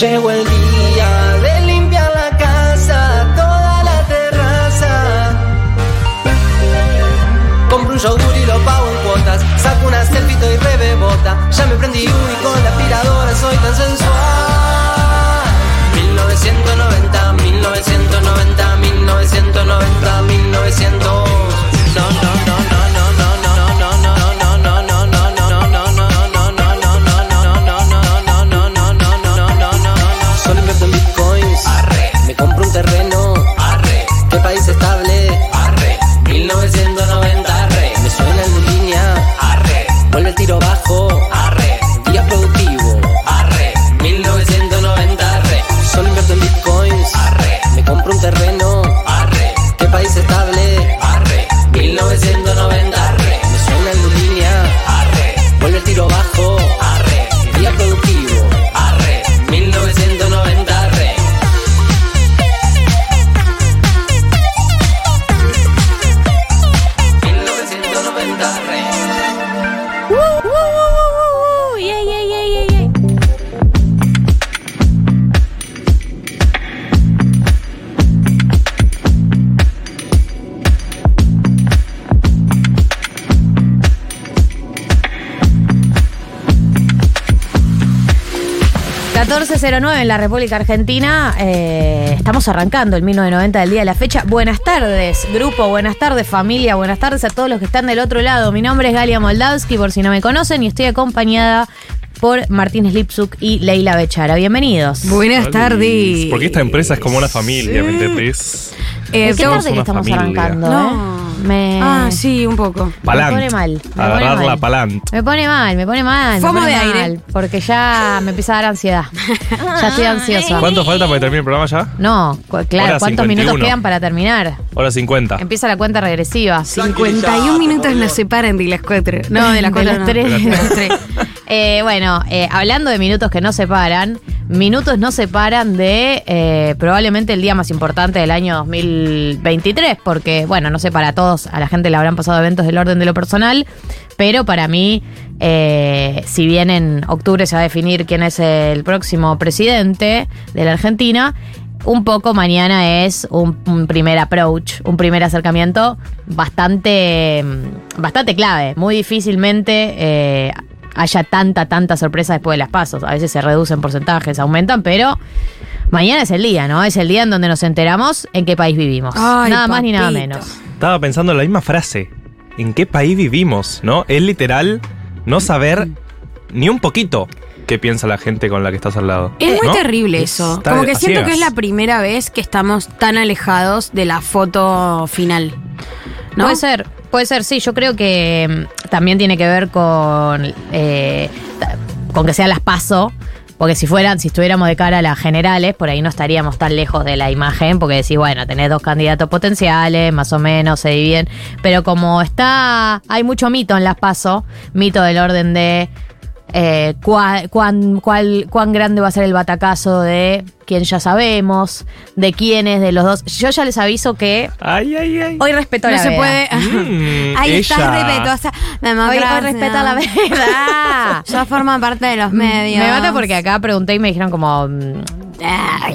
Llegó el día de limpiar la casa, toda la terraza. Compro un yogur y lo pago en cuotas. Saco una selfie y rebebota. Ya me prendí uno y con la aspiradora soy tan sensual. 1990, 1990, 1990, 1900. No, no, tiro bajo. ...1409 en la República Argentina... eh, ...estamos arrancando el 1990 del día de la fecha... ...buenas tardes, grupo, buenas tardes, familia... ...buenas tardes a todos los que están del otro lado... ...mi nombre es Galia Moldavsky, por si no me conocen... ...y estoy acompañada por Martín Slipsuk y Leila Bechara... ...bienvenidos... Buenas tardes. Porque esta empresa es como una familia, ¿me entendés? Eh, ¿Qué tarde que estamos familia. arrancando, No. eh? Me... Ah, sí, un poco. Palant. pone mal, me pone Agarrar mal. la palant. Me pone mal, me pone mal. me Fomo pone de mal, aire. Porque ya me empieza a dar ansiedad. ya estoy ansiosa. ¿Cuánto falta para que termine el programa ya? No, cu- claro, Hora ¿cuántos 51. minutos quedan para terminar? Hora 50. Empieza la cuenta regresiva. 51 minutos nos separan de las 4. No, de las De 4 las no. tres. De las tres. Eh, bueno, eh, hablando de minutos que no separan, minutos no separan de eh, probablemente el día más importante del año 2023, porque, bueno, no sé, para todos, a la gente le habrán pasado eventos del orden de lo personal, pero para mí, eh, si bien en octubre se va a definir quién es el próximo presidente de la Argentina, un poco mañana es un, un primer approach, un primer acercamiento bastante, mm, bastante clave. Muy difícilmente eh, haya tanta, tanta sorpresa después de las pasos. A veces se reducen porcentajes, aumentan, pero mañana es el día, ¿no? Es el día en donde nos enteramos en qué país vivimos. Ay, nada más ni nada menos. Estaba pensando en la misma frase. ¿En qué país vivimos? ¿No? Es literal no saber ni un poquito qué piensa la gente con la que estás al lado. Es muy ¿no? terrible eso. Está Como que siento que es la primera vez que estamos tan alejados de la foto final. ¿No? Puede ser, puede ser, sí. Yo creo que mm, también tiene que ver con, eh, con que sean las paso. Porque si fueran, si estuviéramos de cara a las generales, por ahí no estaríamos tan lejos de la imagen, porque decís, bueno, tenés dos candidatos potenciales, más o menos, se dividen. Pero como está, hay mucho mito en las paso, mito del orden de eh, cuán, cuál- cuán grande va a ser el batacazo de quién ya sabemos, de quiénes de los dos. Yo ya les aviso que Ay, ay, ay. hoy respeto no la se veda. puede. Mm, Ahí ella. respetuosa. Hoy, hoy respeta la verdad. Ya forma parte de los medios. Me mata porque acá pregunté y me dijeron como, mm,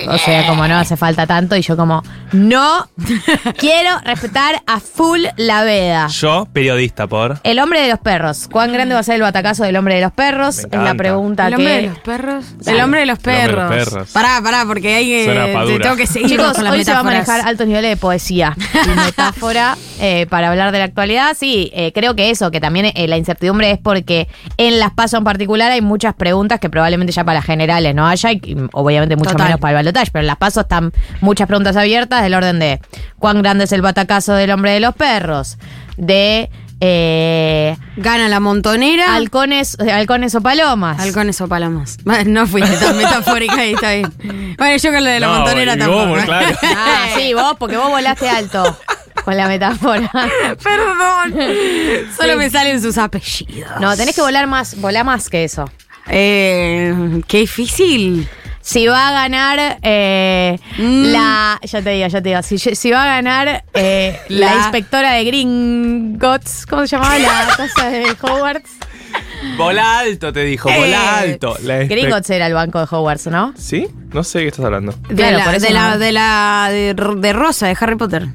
o sea, como no hace falta tanto y yo como, no, quiero respetar a full la veda. Yo, periodista, por. El hombre de los perros. ¿Cuán grande va a ser el batacazo del hombre de los perros? Es la pregunta ¿El hombre que... de los perros? Dale. El hombre de los El hombre de los perros. perros. Pará, porque hay que. Suena tengo que seguir Chicos, con las hoy se va a metáforas. manejar altos niveles de poesía y metáfora eh, para hablar de la actualidad. Sí, eh, creo que eso, que también eh, la incertidumbre es porque en las pasos en particular hay muchas preguntas que probablemente ya para las generales no haya, y obviamente mucho Total. menos para el balotaje, pero en las pasos están muchas preguntas abiertas del orden de cuán grande es el batacazo del hombre de los perros, de eh, Gana la montonera. halcones, eh, halcones o palomas. Halcones o palomas. No fuiste tan metafórica ahí, está bien. Bueno, yo con lo de la No, montonera tampoco. vos, claro. Ah, sí, vos, porque vos volaste alto con la metáfora. Perdón. Solo Sí. me salen sus apellidos. No, tenés que volar más, volar más que eso. Eh, qué difícil. Si va a ganar eh, Mm. la. Ya te digo, ya te digo. Si, si va a ganar eh, la, La- inspectora de Gringotts, ¿cómo se llamaba? La casa de Hogwarts. Bola alto, te dijo, Eh, bola alto. Gringotts era el banco de Hogwarts, ¿no? ¿Sí? No sé de qué estás hablando. De Claro, la, por eso de, la, de la de, de Rosa, de Harry Potter.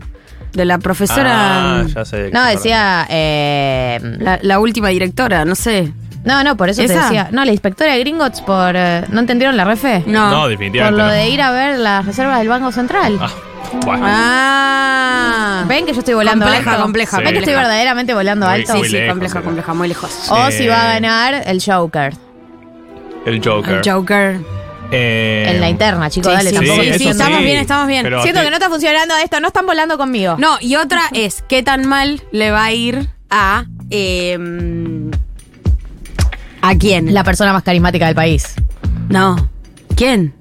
De la profesora. Ah, ya sé. No, decía. eh, la, la última directora, no sé. No, no, por eso te decía. No, la inspectora de Gringotts por. eh, ¿No entendieron la refe? No. No, Por definitivamente. lo no. de ir a ver las reservas del Banco Central. Ah, bueno. Ah. ¿Ven que yo estoy volando Compleja, alto? compleja, ¿Ven que estoy verdaderamente volando Muy- alto? Sí, muy sí, lejos, compleja, compleja, muy lejos. O Eh, si va a ganar el Joker. El Joker. El Joker. Eh, En la interna, chicos, Sí, dale, sí, tampoco sí, sí, estamos bien, estamos bien. Pero Siento que no está funcionando esto, no están volando conmigo. No, y otra es, ¿qué tan mal le va a ir a... eh, ¿A quién? La persona más carismática del país. No. ¿Quién?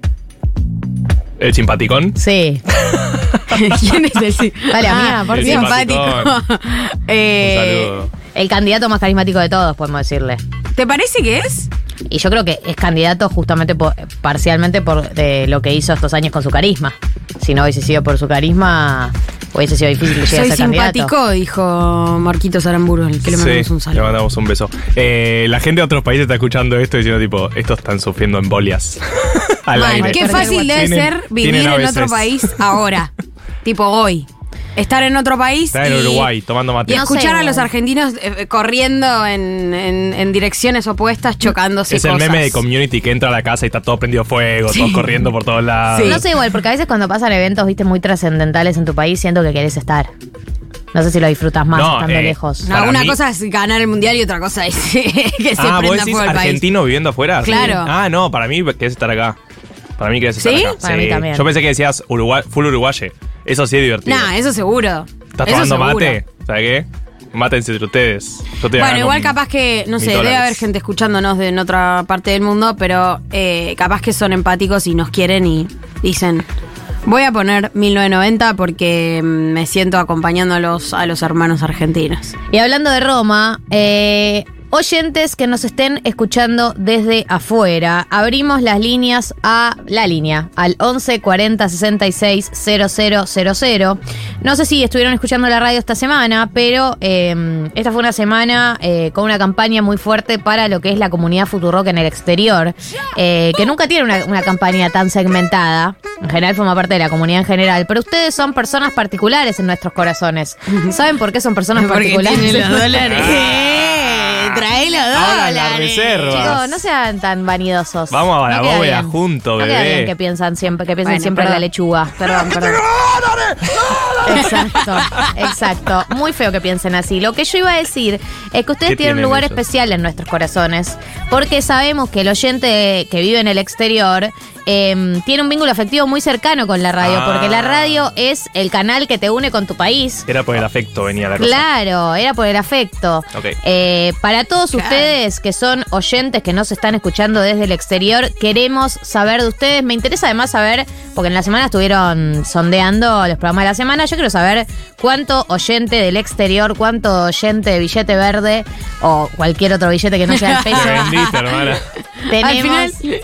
El simpaticón. Sí. ¿Quién es el sí? Dale, amiga, por el Dios. simpático. Eh, Un saludo. El candidato más carismático de todos, podemos decirle. ¿Te parece que es? Y yo creo que es candidato justamente por- parcialmente por de lo que hizo estos años con su carisma. Si no hubiese sido por su carisma, hubiese sido difícil que Soy a ser candidato. simpático, dijo Marquitos Aramburu, el que le mandamos Sí, un Le saludo. mandamos un beso. Eh, la gente de otros países está escuchando esto diciendo, tipo, estos están sufriendo embolias. Al Man, aire. qué fácil debe ser vivir en otro país ahora. tipo hoy. Estar en otro país en y, Uruguay tomando y mate. No sé, escuchar a los argentinos eh, eh, corriendo en, en- en direcciones opuestas, chocándose Es el meme de community que entra a la casa y está todo prendido fuego, todos corriendo por todos lados. Sí. No sé igual, porque a veces cuando pasan eventos, viste, muy trascendentales en tu país, siento que querés estar. No sé si lo disfrutas más No, estando eh, lejos. No, una mí- cosa es ganar el mundial y otra cosa es que se ah, ¿vos prenda decís fuego el país. argentino viviendo afuera? Claro. Ah, no, para mí querés estar acá. Para mí querés estar ¿Sí? acá. Para mí también. Yo pensé que decías Uruguay, full uruguaye. Eso sí es divertido. No, eso seguro. ¿Estás Eso tomando seguro. mate? ¿Sabes qué? Mátense entre ustedes. Yo te Bueno, gano igual con capaz que, no sé, debe dólares. haber gente escuchándonos de en otra parte del mundo, pero eh, capaz que son empáticos y nos quieren y dicen, voy a poner 1990 porque mm, me siento acompañando a los, a los hermanos argentinos. Y hablando de Roma, eh, oyentes que nos estén escuchando desde afuera, abrimos las líneas a la línea, al 11 40 66 000. No sé si estuvieron escuchando la radio esta semana, pero eh, esta fue una semana eh, con una campaña muy fuerte para lo que es la comunidad Futurock en el exterior, eh, que nunca tiene una, una campaña tan segmentada. En general forma parte de la comunidad en general, pero ustedes son personas particulares en nuestros corazones. ¿Saben por qué son personas Porque particulares? tiene los dólares. Trae los Ahora reservas. Chicos, no sean tan vanidosos. Vamos a la No queda bóveda bien. juntos, No queda bebé. bien que piensan siempre, que piensen Bueno, siempre en la perdón. lechuga. Perdón, perdón. Exacto, exacto. Muy feo que piensen así. Lo que yo iba a decir es que ustedes ¿Qué tienen un tienen lugar ellos? especial en nuestros corazones, porque sabemos que el oyente que vive en el exterior eh, tiene un vínculo afectivo muy cercano con la radio, Ah. porque la radio es el canal que te une con tu país. Era por el afecto, venía la cosa. Claro, era por el afecto. Ok. Eh, para todos Claro. ustedes que son oyentes que nos están escuchando desde el exterior, queremos saber de ustedes. Me interesa además saber, porque en la semana estuvieron sondeando los programas de la semana, yo quiero saber cuánto oyente del exterior, cuánto oyente de billete verde o cualquier otro billete que no sea el peso. Hermana. tenemos, Al final-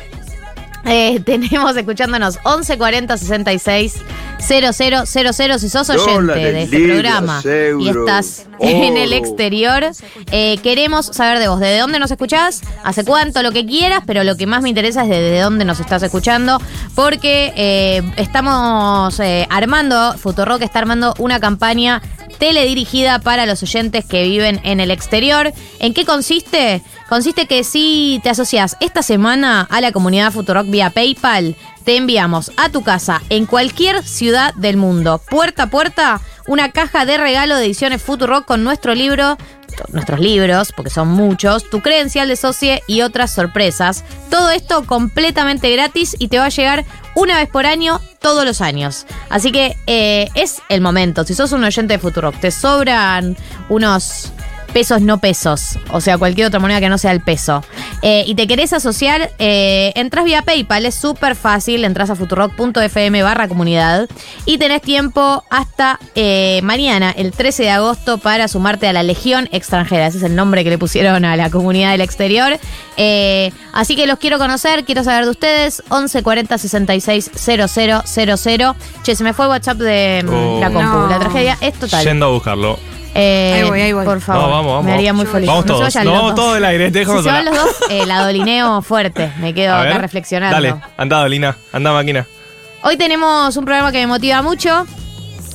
eh, tenemos escuchándonos 1140 66 0000 si sos oyente Dólares, de este libras, programa y estás en el exterior, eh, queremos saber de vos, de dónde nos escuchás, hace cuánto, lo que quieras, pero lo que más me interesa es de dónde nos estás escuchando, porque eh, estamos eh, armando, Futurock está armando una campaña teledirigida para los oyentes que viven en el exterior. ¿En qué consiste? Consiste que si te asocias esta semana a la comunidad Futurock vía PayPal, te enviamos a tu casa en cualquier ciudad del mundo, puerta a puerta, una caja de regalo de ediciones Futurock con nuestro libro nuestros libros, porque son muchos, tu credencial de socie y otras sorpresas. Todo esto completamente gratis y te va a llegar una vez por año, todos los años. Así que eh, es el momento. Si sos un oyente de Futurock, te sobran unos pesos no pesos, o sea, cualquier otra moneda que no sea el peso, eh, y te querés asociar, eh, entras vía PayPal, es súper fácil, entras a futurock.fm barra comunidad y tenés tiempo hasta eh, mañana, el 13 de agosto, para sumarte a la Legión Extranjera, ese es el nombre que le pusieron a la comunidad del exterior. Eh, así que los quiero conocer, quiero saber de ustedes, 11 40 66 000. Che, se me fue el WhatsApp de mm, Oh. la compu, No. la tragedia es total. Yendo a buscarlo. Eh, Ahí voy, ahí voy. Por favor, No, vamos, vamos. me haría muy feliz. Vamos No todos. vayan No, los dos. todo el aire, te Si dejamos se van los dos, eh, la dolineo fuerte. Me quedo A acá ver, reflexionando. Dale, anda, Dolina, anda máquina. Hoy tenemos un programa que me motiva mucho.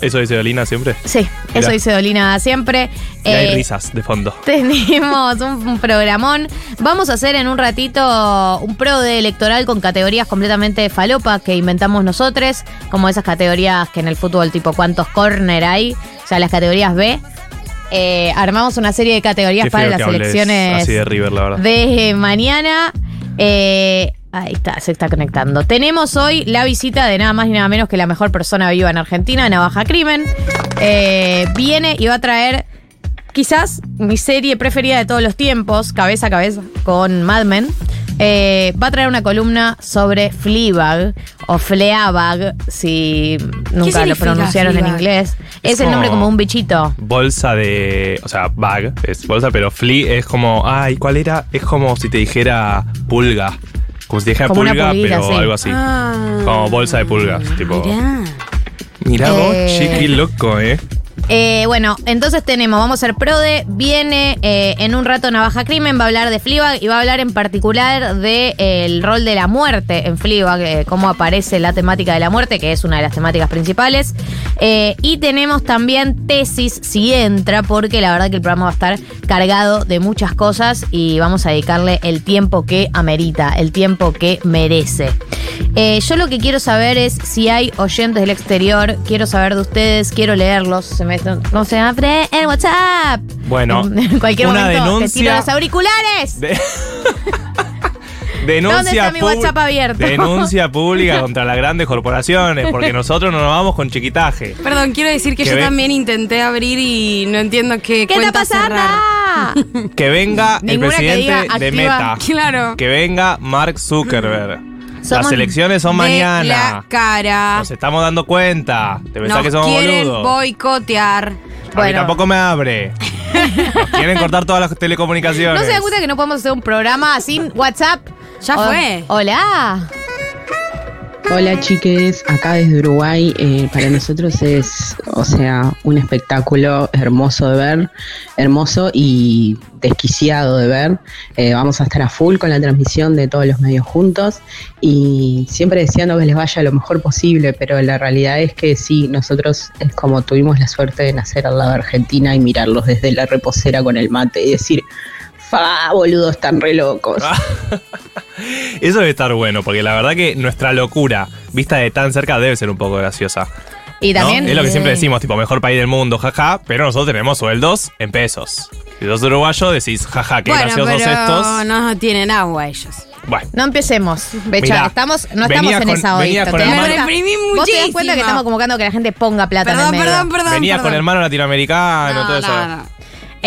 Eso dice Dolina siempre. Sí, Mirá. eso dice Dolina siempre. Y hay Eh, risas de fondo. Tenemos un, un programón. Vamos a hacer en un ratito un pro de electoral con categorías completamente falopa que inventamos nosotros, como esas categorías que en el fútbol tipo cuántos corner hay, o sea, las categorías B. Eh, armamos una serie de categorías Qué para feo las que hables elecciones Así de River, la verdad. de mañana. Eh, ahí está, se está conectando. Tenemos hoy la visita de nada más ni nada menos que la mejor persona viva en Argentina, Navaja Crimen. Eh, viene y va a traer quizás mi serie preferida de todos los tiempos, cabeza a cabeza, con Mad Men. Eh, va a traer una columna sobre Fleabag o Fleabag, si nunca lo pronunciaron en inglés. Es, Es el nombre como- un bichito. Bolsa de. O sea, bag es bolsa, pero flea es como. Ay, ¿cuál era? Es como si te dijera pulga. Como si te dijera Como pulga, pulguita, pero sí. algo así. Ah. Como bolsa de pulgas. Tipo. Mirá. Mirá vos, Eh, chiqui loco, ¿eh? Eh, bueno, entonces tenemos, vamos a ser prode, viene eh, en un rato Navaja Crimen, va a hablar de Fleabag y va a hablar en particular del rol de la muerte en Fleabag, eh, cómo aparece la temática de la muerte, que es una de las temáticas principales. Eh, y tenemos también tesis si entra, porque la verdad que el programa va a estar cargado de muchas cosas y vamos a dedicarle el tiempo que amerita, el tiempo que merece. Eh, yo lo que quiero saber es si hay oyentes del exterior, quiero saber de ustedes, quiero leerlos. Se me, no se abre el WhatsApp. Bueno, en cualquier una momento te denuncia- tiro los auriculares. De- denuncia ¿Dónde está mi WhatsApp abierto? Denuncia pública contra las grandes corporaciones, porque nosotros no nos vamos con chiquitaje. Perdón, quiero decir que Que yo también intenté abrir y no entiendo qué, ¿Qué está cuenta pasando? cerrar. Que venga el presidente diga de. Meta. Claro. Que venga Mark Zuckerberg. Somos Las elecciones son De mañana. la cara. Nos estamos dando cuenta. Te pensás Nos que somos quieren boludos. boicotear. A mí Bueno. tampoco me abre. Nos quieren cortar todas las telecomunicaciones. ¿No se dan cuenta que no podemos hacer un programa sin WhatsApp? Ya O- fue. Hola. Hola chiques, acá desde Uruguay, eh, para nosotros es, o sea, un espectáculo hermoso de ver, hermoso y desquiciado de ver. Eh, vamos a estar a full con la transmisión de todos los medios juntos y siempre deseando que les vaya lo mejor posible, pero la realidad es que sí, nosotros es como tuvimos la suerte de nacer al lado de Argentina y mirarlos desde la reposera con el mate y decir, fa, boludos, están re locos. Eso debe estar bueno, porque la verdad que nuestra locura, vista de tan cerca, debe ser un poco graciosa. Y ¿no? también. Es lo que siempre decimos, tipo, mejor país del mundo, jaja, pero nosotros tenemos sueldos en pesos. Si sos uruguayo, decís, jaja, qué bueno, graciosos pero estos. no tienen agua ellos. Bueno, No empecemos, Becha. Mirá, estamos, no estamos en con- esa hoy. venía ¿Te con das el Me mano- cuenta? reprimí Vos te das cuenta que estamos convocando que la gente ponga plata en Perdón, el medio. perdón, perdón. venías con perdón. hermano latinoamericano, No, todo eso. no, no.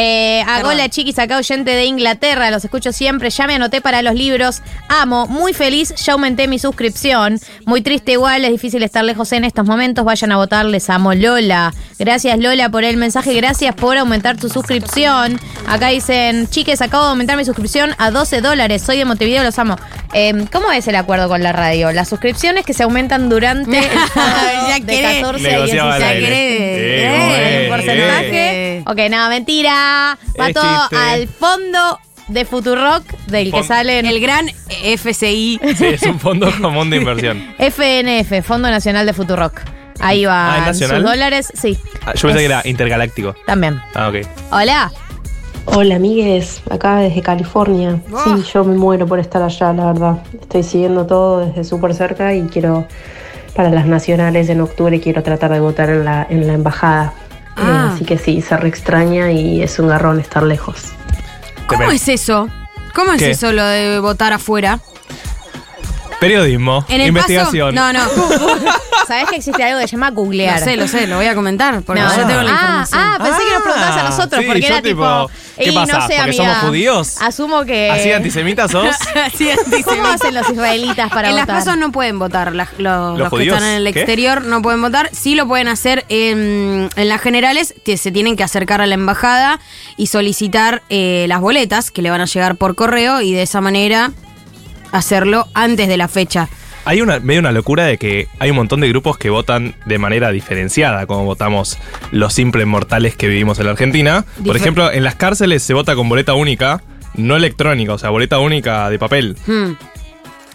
Eh, hago Perdón. la chiquis acá oyente de Inglaterra, los escucho siempre, ya me anoté para los libros, amo, muy feliz, ya aumenté mi suscripción, muy triste igual, es difícil estar lejos en estos momentos, vayan a votar, les amo Lola, gracias Lola por el mensaje, gracias por aumentar tu suscripción, acá dicen, chiques, acabo de aumentar mi suscripción a 12 dólares, soy de Montevideo, los amo. Eh, ¿Cómo es el acuerdo con la radio? Las suscripciones que se aumentan durante el Ya de querés. 14 a Negociaba al 16. aire. querés. Eh, Eh, porcentaje. eh. Ok, nada, mentira. Va Es todo chiste. al fondo de Futurock, del que Fon- salen El gran FCI. Sí, es un fondo común de inversión. FNF, Fondo Nacional de Futurock. Ahí Ah, van ¿es nacional? sus dólares. Sí, Ah, Yo pensé Es- que era intergaláctico. también. Ah, ok. Hola. Hola amigues, acá desde California. Sí, yo me muero por estar allá, la verdad. Estoy siguiendo todo desde súper cerca y quiero, para las nacionales en octubre, quiero tratar de votar en la, en la embajada. Eh, Ah. así que sí, se re extraña y es un garrón estar lejos. ¿Cómo es eso? ¿Cómo es ¿Qué? eso lo de votar afuera? Periodismo, En el investigación. paso. No, no. ¿Sabés que existe algo que se llama googlear? Lo sé, lo sé, lo voy a comentar porque No, yo tengo la ah, información. ah, pensé que nos preguntabas a nosotros, sí, porque yo era tipo. ¿qué "Y pasa? No sé, ¿Porque amiga, somos judíos? Asumo que. ¿Así antisemitas sos? Antisemitas. ¿Cómo hacen los israelitas para en las votar? pasos no pueden votar. los, ¿Los los que están en el ¿Qué? exterior no pueden votar. Sí lo pueden hacer en, en las generales. que se tienen que acercar a la embajada y solicitar eh, las boletas que le van a llegar por correo y de esa manera hacerlo antes de la fecha. hay una medio una locura de que hay un montón de grupos que votan de manera diferenciada, como votamos los simples mortales que vivimos en la Argentina. Por ejemplo, en las cárceles se vota con boleta única, no electrónica, o sea, boleta única de papel. Hmm.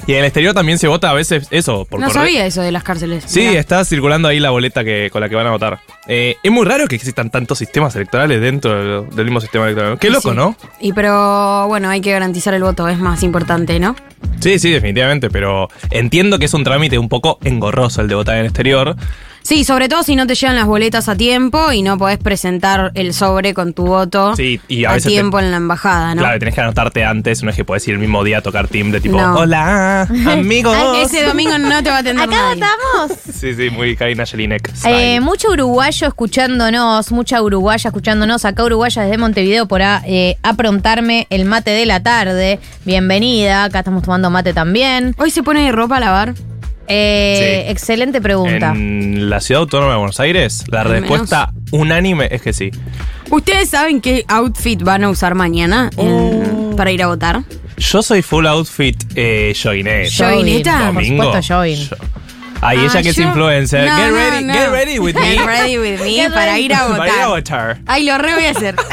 Y en el exterior también se vota a veces eso, por No sabía eso de las cárceles. Sí, Mirá. está circulando ahí la boleta que, con la que van a votar. Eh, es muy raro que existan tantos sistemas electorales dentro del, mismo sistema electoral. Qué loco, sí. ¿no? Y pero bueno, hay que garantizar el voto, es más importante, ¿no? Sí, sí, definitivamente, pero entiendo que es un trámite un poco engorroso el de votar en el exterior. Sí, sobre todo si no te llegan las boletas a tiempo y no podés presentar el sobre con tu voto Sí, y a a, veces te- tiempo en la embajada, ¿no? Claro, tenés que anotarte antes, no es que podés ir el mismo día a tocar timbre tipo, No. hola, amigos. Ese domingo no te va a atender Acá nadie. votamos. Sí, sí, muy Karina Jelinek. Eh, mucho uruguayo escuchándonos, mucha uruguaya escuchándonos. Acá uruguaya desde Montevideo por a, eh, aprontarme el mate de la tarde. Bienvenida, acá estamos tomando mate también. Hoy se pone ropa a lavar. Eh, Sí. Excelente pregunta. En la ciudad autónoma de Buenos Aires, la Al menos. respuesta unánime es que sí. ¿Ustedes saben qué outfit van a usar mañana en- Oh. para ir a votar? Yo soy full outfit eh, joineta. Joineta. Por supuesto, join. Yo- Ay, Ah, ella que es influencer. No, get no, ready, no. get ready with me. Get ready with me Get para ready. ir a Para ir a votar. votar. Ay, lo re voy a hacer.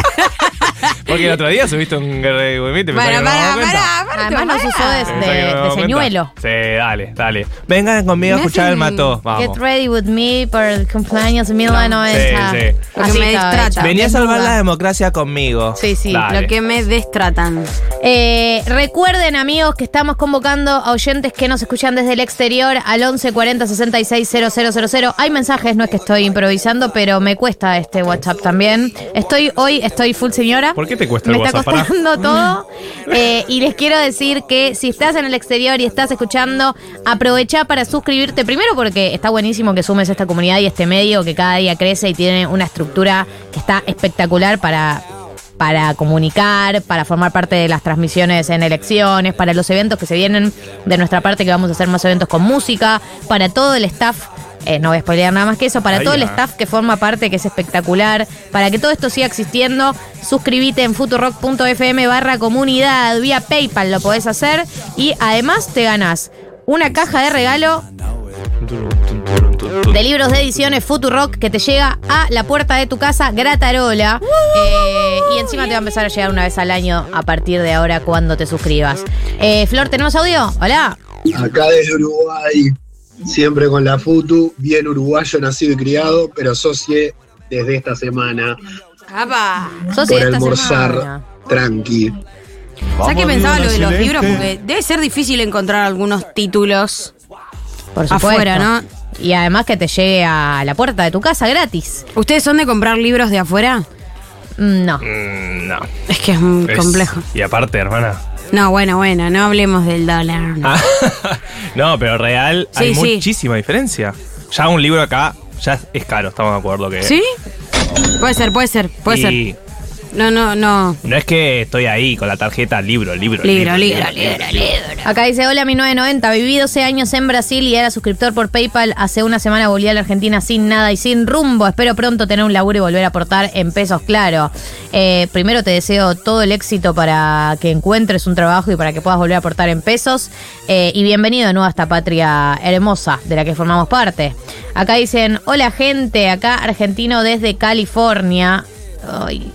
Porque el otro día subiste un get ready with me, te Para, para, para, para. Además nos usó de, señuelo. Sí, dale, dale. Vengan conmigo a escuchar el mato. Vamos. Get ready with me para el cumpleaños de 1990. Sí, sí. Lo que Así me destrata. hecha. Vení a salvar la democracia conmigo. Sí, sí, Dale. Lo que me destratan. Eh, recuerden, amigos, que estamos convocando a oyentes que nos escuchan desde el exterior al 11 40 66 000. Hay mensajes, no es que estoy improvisando, pero me cuesta este WhatsApp también. Estoy hoy, estoy full señora. ¿Por qué te cuesta Me el está WhatsApp? Pará. costando todo. Eh, y les quiero decir que si estás en el exterior y estás escuchando, aprovecha para suscribirte. Primero porque está buenísimo que sumes a esta comunidad y este medio que cada día crece y tiene una estructura que está espectacular para para comunicar, para formar parte de las transmisiones en elecciones, para los eventos que se vienen de nuestra parte, que vamos a hacer más eventos con música, para todo el staff. eh, no voy a spoilear nada más que eso, para Ahí todo el staff que forma parte, que es espectacular, para que todo esto siga existiendo, suscríbete en futurock.fm barra comunidad, vía PayPal lo podés hacer y además te ganas una caja de regalo de libros de ediciones Futurock que te llega a la puerta de tu casa gratarola. Eh, y encima te va a empezar a llegar una vez al año a partir de ahora cuando te suscribas. Eh, Flor, ¿tenemos audio? Hola. Acá desde Uruguay, siempre con la FUTU, bien uruguayo, nacido y criado, pero socie desde esta semana ¡Apa! Por de esta almorzar semana. tranqui. ¿Sabes qué pensaba lo de los libros? Porque debe ser difícil encontrar algunos títulos Por supuesto. afuera, ¿no? Y además que te llegue a la puerta de tu casa gratis. ¿Ustedes son de comprar libros de afuera? Mm, No. Mm, no. Es que es muy Es- complejo. Y aparte, hermana. No, bueno, bueno, no hablemos del dólar. Ah, no, pero real Sí, hay sí. muchísima diferencia. Ya un libro acá ya es caro, estamos de acuerdo que. ¿Sí? Puede ser, puede ser, puede ser. y No, no, no. no es que estoy ahí con la tarjeta libro, libro, Libro, libro, libro, libro. Acá dice, hola, mi 990, viví 12 años en Brasil y era suscriptor por PayPal. Hace una semana volví a la Argentina sin nada y sin rumbo. Espero pronto tener un laburo y volver a aportar en pesos, claro. Eh, primero te deseo todo el éxito para que encuentres un trabajo y para que puedas volver a aportar en pesos. Eh, y bienvenido de nuevo a esta patria hermosa de la que formamos parte. Acá dicen, hola gente, acá argentino desde California. Ay,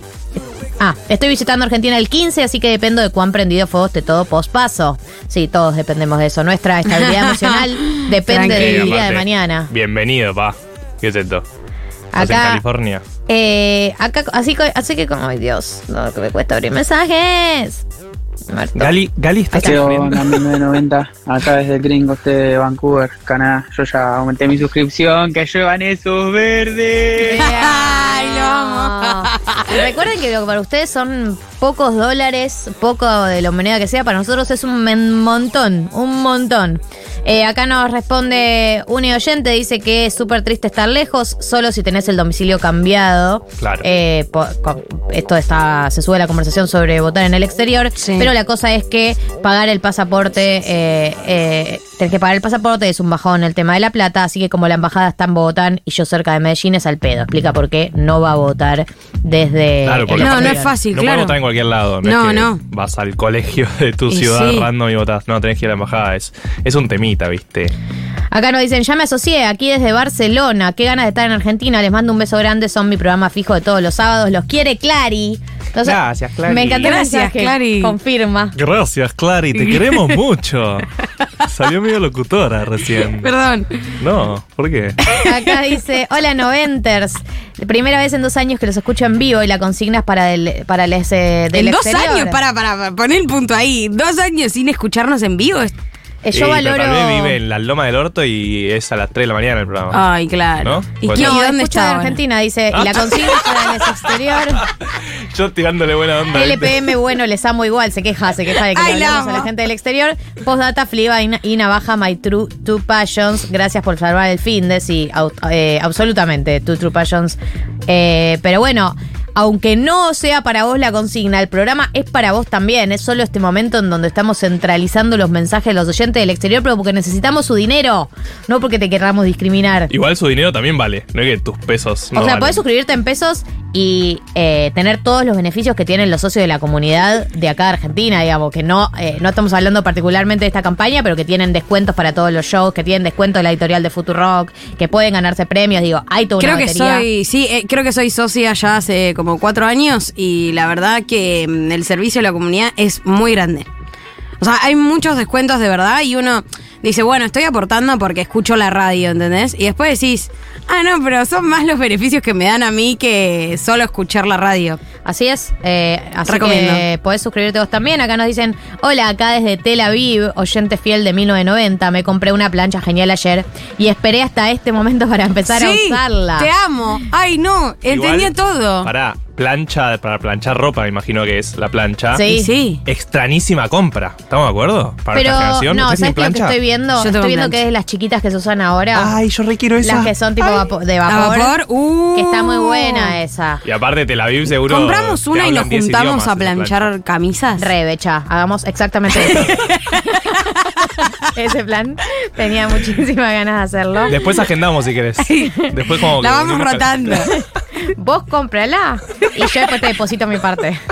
Ah, estoy visitando Argentina el 15, así que dependo de cuán prendido fuego esté todo pospaso. Sí, todos dependemos de eso. Nuestra estabilidad emocional depende del día de mañana. Bienvenido, pa. ¿Qué es esto? ¿Estás en Acá- California? Eh, acá, así, que- así que como, ay Dios, no, que me cuesta abrir mensajes. Muerto. Gali, Gali está ¿Qué sufriendo. onda, 1990? Acá desde el gringo, este de Vancouver, Canadá. Yo ya aumenté mi suscripción, que llevan esos verdes. Ay, lo amo. Y Recuerden que lo que para ustedes son pocos dólares, poco de la moneda que sea, para nosotros es un men- montón, un montón. Eh, acá nos responde un oyente, dice que es súper triste estar lejos, solo si tenés el domicilio cambiado. Claro. Eh, po- co- esto está, se sube a la conversación sobre votar en el exterior, Sí. pero la cosa es que pagar el pasaporte, eh, eh, tenés que pagar el pasaporte, es un bajón el tema de la plata, así que como la embajada está en Bogotá y yo cerca de Medellín es al pedo. Explica por qué no va a votar desde Claro, porque No, no es fácil, no claro. podemos estar en cualquier lado. No, No, es que no. vas al colegio de tu Y ciudad sí. random y votás. No, tenés que ir a la embajada. Es, es un temita, ¿viste? Acá nos dicen, ya me asocié, aquí desde Barcelona. Qué ganas de estar en Argentina. Les mando un beso grande. Son mi programa fijo de todos los sábados. Los quiere Clary. Entonces, Gracias, Clary. Me encantó el Gracias. Clary. Confirma. Gracias, Clary. Te queremos mucho. Salió medio locutora recién. Perdón. No, ¿por qué? Acá dice, hola Noventers. Primera vez en dos años que los escucho en vivo y la consigna es para, el, para les, eh, del en dos exterior. años, para, para, para, poner el punto ahí. Dos años sin escucharnos en vivo. Eh, yo pero valoro... Vez vive en la Loma del Orto y es a las 3 de la mañana el programa. Ay, claro. ¿No? ¿Y, Puede qué, ser. No, ¿y dónde está? Argentina, dice, y la consigna para el exterior. Yo tirándole buena onda. ¿viste? LPM, bueno, les amo igual, se queja, se queja de que Ay, le la hablamos a la gente del exterior. Postdata, Fliba y, Na- y Navaja, My True Two Passions. Gracias por salvar el fin de sí, au- eh, absolutamente, Two True Passions. Eh, pero bueno, aunque no sea para vos la consigna, el programa es para vos también. Es solo este momento en donde estamos centralizando los mensajes de los oyentes del exterior, pero porque necesitamos su dinero, no porque te querramos discriminar. Igual su dinero también vale. No es que tus pesos no o sea, valen. podés suscribirte en pesos y eh, tener todos los beneficios que tienen los socios de la comunidad de acá de Argentina, digamos, que no, eh, no estamos hablando particularmente de esta campaña, pero que tienen descuentos para todos los shows, que tienen descuento de la editorial de Futurock, que pueden ganarse premios, digo, hay toda una Creo que soy, sí, eh, creo que soy socia ya hace como cuatro años y la verdad que mm, el servicio de la comunidad es muy grande. O sea, hay muchos descuentos de verdad y uno dice, bueno, estoy aportando porque escucho la radio, ¿entendés? Y después decís, ah, no, pero son más los beneficios que me dan a mí que solo escuchar la radio. Así es, eh, así Recomiendo. que podés suscribirte vos también. Acá nos dicen, hola, acá desde Tel Aviv, oyente fiel de 1990, me compré una plancha genial ayer y esperé hasta este momento para empezar a usarla. Te amo. Ay, no, entendía Igual, todo. Para plancha, para planchar ropa, me imagino que es la plancha. Sí. Sí. Extrañísima compra. ¿Estamos de acuerdo? Para Pero esta generación. no, ¿Ustedes ¿sabes tienen qué? Lo que plancha? estoy viendo? Yo tengo Estoy viendo plancha. que es las chiquitas que se usan ahora. Ay, yo requiero esa. las que son tipo Ay. vapo- de ¿A vapor. vapor? Uh. Que está muy buena esa. Y aparte Tel Aviv seguro. Compramos una y nos 10 juntamos idiomas a esa plancha. planchar camisas. Re, becha. Hagamos exactamente eso. Ese plan. Tenía muchísimas ganas de hacerlo. Después agendamos si querés. Después como La vamos rotando. Vos cómprala y yo después te deposito mi parte.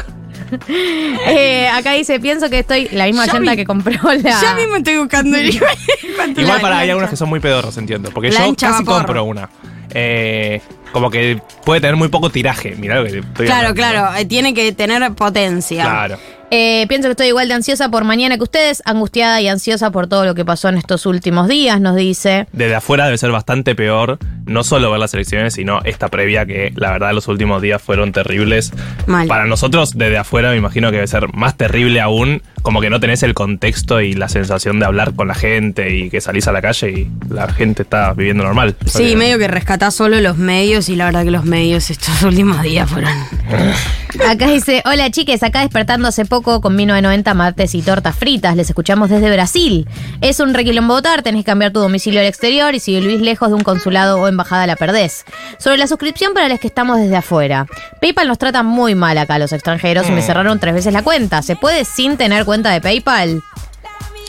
Eh, acá dice, pienso que estoy la misma mi- que compró la... Ya mismo estoy buscando el Igual para hay algunas que son muy pedorros, entiendo. Porque Plancha yo casi vapor. compro una. Eh, como que puede tener muy poco tiraje. Mirá lo que estoy Claro, hablando. claro, eh, tiene que tener potencia. Claro. Eh, pienso que estoy igual de ansiosa por mañana que ustedes, angustiada y ansiosa por todo lo que pasó en estos últimos días, nos dice. Desde afuera debe ser bastante peor, no solo ver las elecciones, sino esta previa que la verdad los últimos días fueron terribles. Mal. Para nosotros, desde afuera, me imagino que debe ser más terrible aún, como que no tenés el contexto y la sensación de hablar con la gente y que salís a la calle y la gente está viviendo normal. Sí, Porque- medio que rescatás solo los medios y la verdad que los medios estos últimos días fueron. Acá dice, hola chiques, acá despertando hace poco con 1990 martes y tortas fritas, les escuchamos desde Brasil. Es un requilombo votar, tenés que cambiar tu domicilio al exterior y si vivís lejos de un consulado o embajada la perdés. Sobre la suscripción para los que estamos desde afuera. PayPal nos trata muy mal acá a los extranjeros y me cerraron tres veces la cuenta. ¿Se puede sin tener cuenta de PayPal?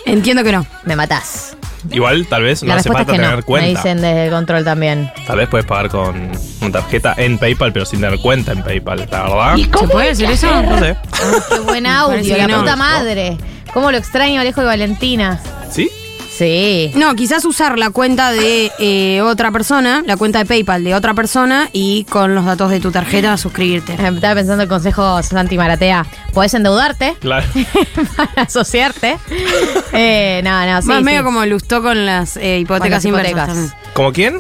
Entiendo que no. Me matás. Igual, tal vez no la hace respuesta falta es que tener no. Me cuenta. dicen desde el control también. Tal vez puedes pagar con una tarjeta en PayPal, pero sin tener cuenta en PayPal, la verdad. ¿Se puede decir eso? No sé. Ay, qué buen Parece audio, que la no. puta madre. ¿Cómo lo extraño Alejo y Valentina? ¿Sí? Sí. No, quizás usar la cuenta de eh, otra persona, la cuenta de PayPal de otra persona y con los datos de tu tarjeta suscribirte. Eh, Estaba pensando el consejo Santi Maratea. Podés endeudarte Claro. para asociarte. Eh, no, no, sí. Más sí. medio como lustó con las eh, hipotecas Con las inversas hipotecas. también. ¿Como quién?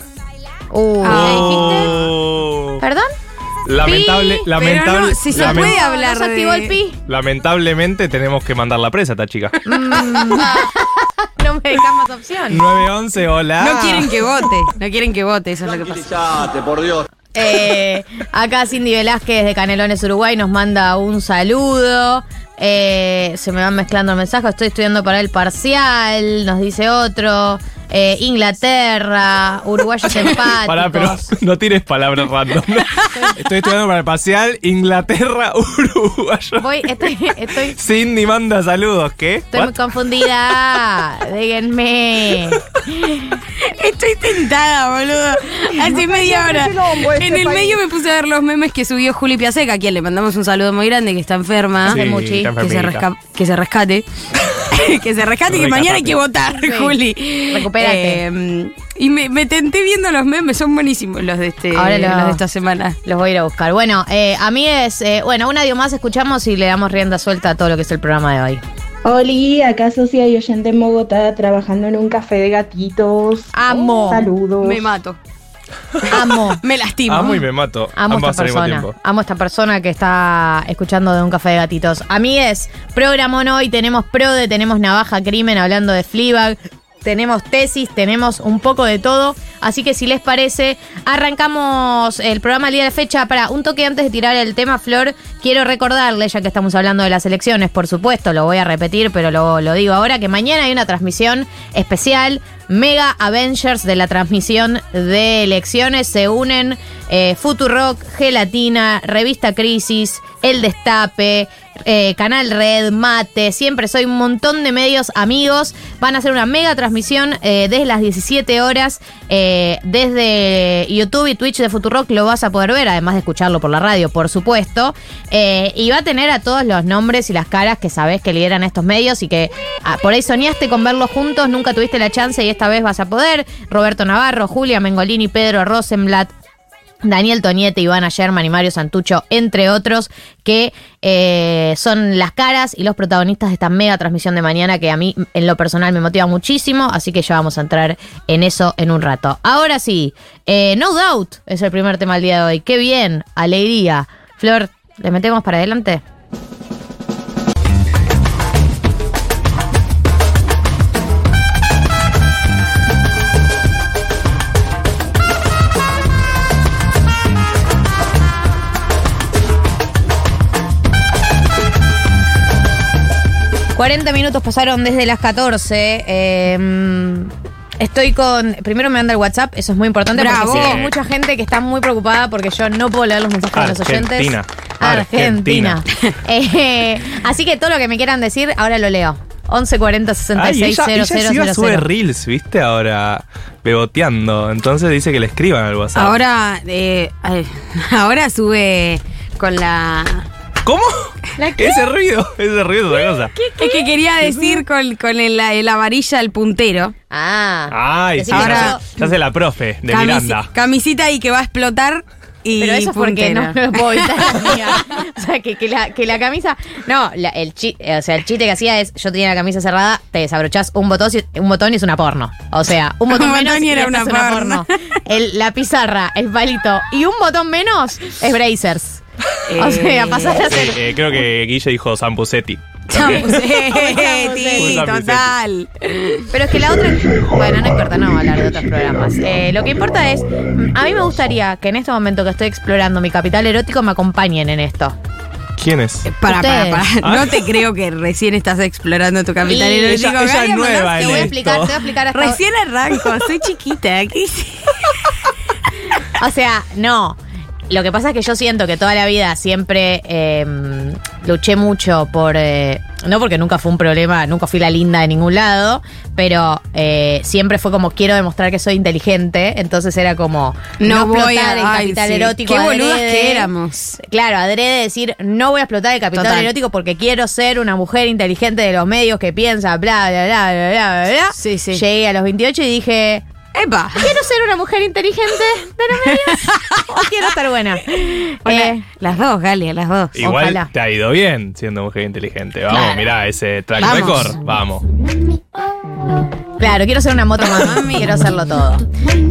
Uh, Ah. Oh. ¿Perdón? Lamentable, Pi, Pero lamentable. no, si se puede hablar ¿No se activó de- el pi? Lamentablemente tenemos que mandar la presa a esta chica. No me dejas más opción. 911, hola. No quieren que vote, no quieren que vote, eso es lo que pasa. Eh, acá Cindy Velázquez de Canelones, Uruguay, nos manda un saludo. Eh, se me van mezclando el mensaje. Estoy estudiando para el parcial, nos dice otro. Eh, Inglaterra, uruguayos empáticos. Pará, pero no tires palabras random. Estoy estudiando para el parcial Inglaterra, uruguayo. Voy, estoy, estoy, Cindy manda saludos, ¿qué? estoy What? muy confundida. Díganme. Estoy tentada, boludo. Hace media hora. En el medio me puse a ver los memes que subió Juli Piaseca, a quien le mandamos un saludo muy grande, que está enferma. Sí, Muchi, está que, se que se rescate. que se rescate y que mañana hay que votar, Sí. Juli. Recupérate. Eh, y me, me tenté viendo los memes, son buenísimos los de este Ahora lo- los de esta semana. Los voy a ir a buscar. Bueno, eh, a mí es. eh, bueno, un audio más escuchamos y le damos rienda suelta a todo lo que es el programa de hoy. Oli, acá Socia y oyente en Bogotá trabajando en un café de gatitos. Amo. Saludos. Me mato. Amo. Me lastimo. Amo y me mato. Amo Ambas esta persona. Amo esta persona que está escuchando de un café de gatitos. A mí es programón hoy, tenemos Prode, tenemos Navaja Crimen hablando de Fleabag, tenemos tesis, tenemos un poco de todo. Así que si les parece, arrancamos el programa al día de fecha. Para un toque antes de tirar el tema, Flor, quiero recordarle, ya que estamos hablando de las elecciones, por supuesto, lo voy a repetir, pero lo, lo digo ahora, que mañana hay una transmisión especial. Mega Avengers de la transmisión de elecciones se unen eh, Futurock, Gelatina, Revista Crisis, El Destape, eh, Canal Red, Mate, siempre soy un montón de medios amigos. Van a hacer una mega transmisión eh, desde las 17 horas eh, desde YouTube y Twitch de Futurock lo vas a poder ver, además de escucharlo por la radio, por supuesto. Y va a tener a todos los nombres y las caras que sabés que lideran estos medios y que ah, por ahí soñaste con verlos juntos, nunca tuviste la chance y esta vez vas a poder. Roberto Navarro, Julia Mengolini, Pedro Rosenblatt. Daniel Toñete, Ivana Sherman y Mario Santucho, entre otros, que eh, son las caras y los protagonistas de esta mega transmisión de mañana que a mí en lo personal me motiva muchísimo, así que ya vamos a entrar en eso en un rato. Ahora sí, eh, No Doubt es el primer tema del día de hoy. Qué bien, alegría. Flor, ¿le metemos para adelante? ...40 minutos pasaron desde las 14. eh, estoy con... Primero me manda el WhatsApp, eso es muy importante... Bravo. porque sé que hay mucha gente que está muy preocupada... ...porque yo no puedo leer los mensajes de los oyentes. Argentina. Argentina. Eh, así que todo lo que me quieran decir, ahora lo leo. 1140 Ay, 66 ella, ella encima 000. sube reels, ¿viste? Ahora beboteando. Entonces dice que le escriban al WhatsApp. Ahora, eh, ahora sube con la. ¿Cómo? Ese ruido, ese ruido es otra cosa. Es que quería decir con, con el- la, la varilla el puntero. Ah. Ay, sí, ahora- se, ya se la profe de Camisi- Miranda. Camisita y que va a explotar. Y Pero eso es porque no, lo puedo evitar, amiga. O sea, que, que la, que la camisa. No, la- el, chi- o sea, el chiste que hacía es: yo tenía la camisa cerrada, te desabrochás un botón, y- un botón y es una porno. O sea, un botón Un menos botón y era una porno. El- la pizarra, el palito y un botón menos es Brazers. O Eh, sea, pasar a ser. Eh, eh, creo que Guille dijo Zampusetti. Champusetti, Champusetti. total. Pero es que la otra. Bueno, no importa, no vamos a hablar de otros programas. Eh, lo que importa es. A mí me gustaría que en este momento que estoy explorando mi capital erótico me acompañen en esto. ¿Quién es? Para, para, Ustedes. para. No te creo que recién estás explorando tu capital Y erótico. ella- ella es nueva Te voy a esto. explicar, te voy a explicar hasta. Recién arranco, soy chiquita. ¿qué? O sea, no. Lo que pasa es que yo siento que toda la vida siempre eh, luché mucho por. eh, no porque nunca fue un problema, nunca fui la linda de ningún lado, pero eh, siempre fue como quiero demostrar que soy inteligente. Entonces era como. No voy explotar a- el ay, capital sí. erótico. Qué boludas que éramos. Claro, adrede decir, no voy a explotar el capital Total. erótico porque quiero ser una mujer inteligente de los medios que piensa, bla, bla, bla, bla, bla, bla, bla. Sí, sí. Llegué a los 28 y dije, ¡Epa! ¿quiero ser una mujer inteligente de los medios? ¿O quiero estar buena? Eh, las dos, Galia, las dos. Igual Ojalá. te ha ido bien siendo mujer inteligente. Vamos, Claro. mirá ese track Vamos. record. Vamos. Claro, quiero ser una moto mami, quiero hacerlo todo.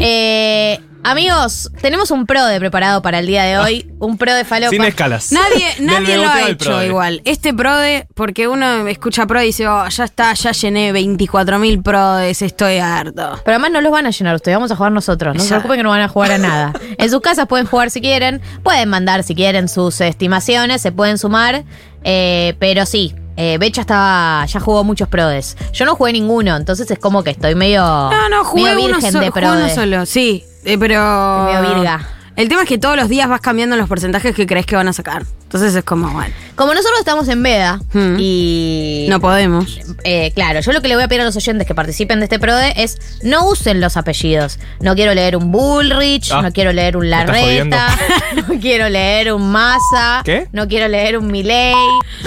Eh, amigos, tenemos un pro de preparado para el día de hoy. Un pro de falopa. Sin escalas. Nadie, nadie lo ha hecho igual. Este prode, porque uno escucha pro y dice, oh, ya está, ya llené 24.000 prodes, estoy harto. Pero además no los van a llenar ustedes, vamos a jugar nosotros. No se preocupen que no van a jugar a nada. En sus casas pueden jugar si quieren, pueden mandar si quieren sus estimaciones, se pueden sumar, eh, pero sí, eh, Becha estaba, ya jugó muchos prodes. Yo no jugué ninguno, entonces es como que estoy medio, No, no, jugué medio uno, virgen so- de jugué uno solo, sí. Eh, pero. Medio virga. El tema es que todos los días vas cambiando los porcentajes que crees que van a sacar. Entonces es como, bueno, Como nosotros estamos en veda Hmm. y... no podemos. Eh, claro, yo lo que le voy a pedir a los oyentes que participen de este PRODE es no usen los apellidos. No quiero leer un Bullrich, Ah, no quiero leer un Larreta, no quiero leer un Massa, ¿Qué? no quiero leer un Milei,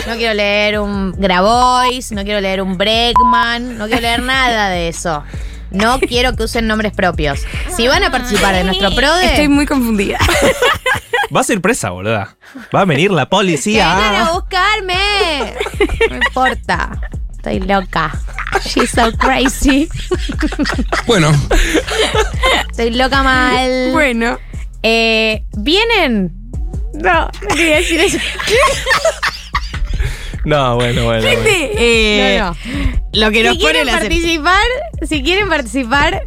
no quiero leer un Grabois, no quiero leer un Bregman, no quiero leer nada de eso. No quiero que usen nombres propios. Si van a participar de nuestro PRODE, Estoy muy confundida. Vas a ir presa, boluda. Va a venir la policía. vengan a buscarme. No importa. Estoy loca. She's so crazy. Bueno, Estoy loca mal. bueno. Eh, ¿Vienen? No, no quería decir eso. No, bueno, bueno. bueno. Gente, eh, No, no. lo que nos Si pone quieren la participar, si quieren participar,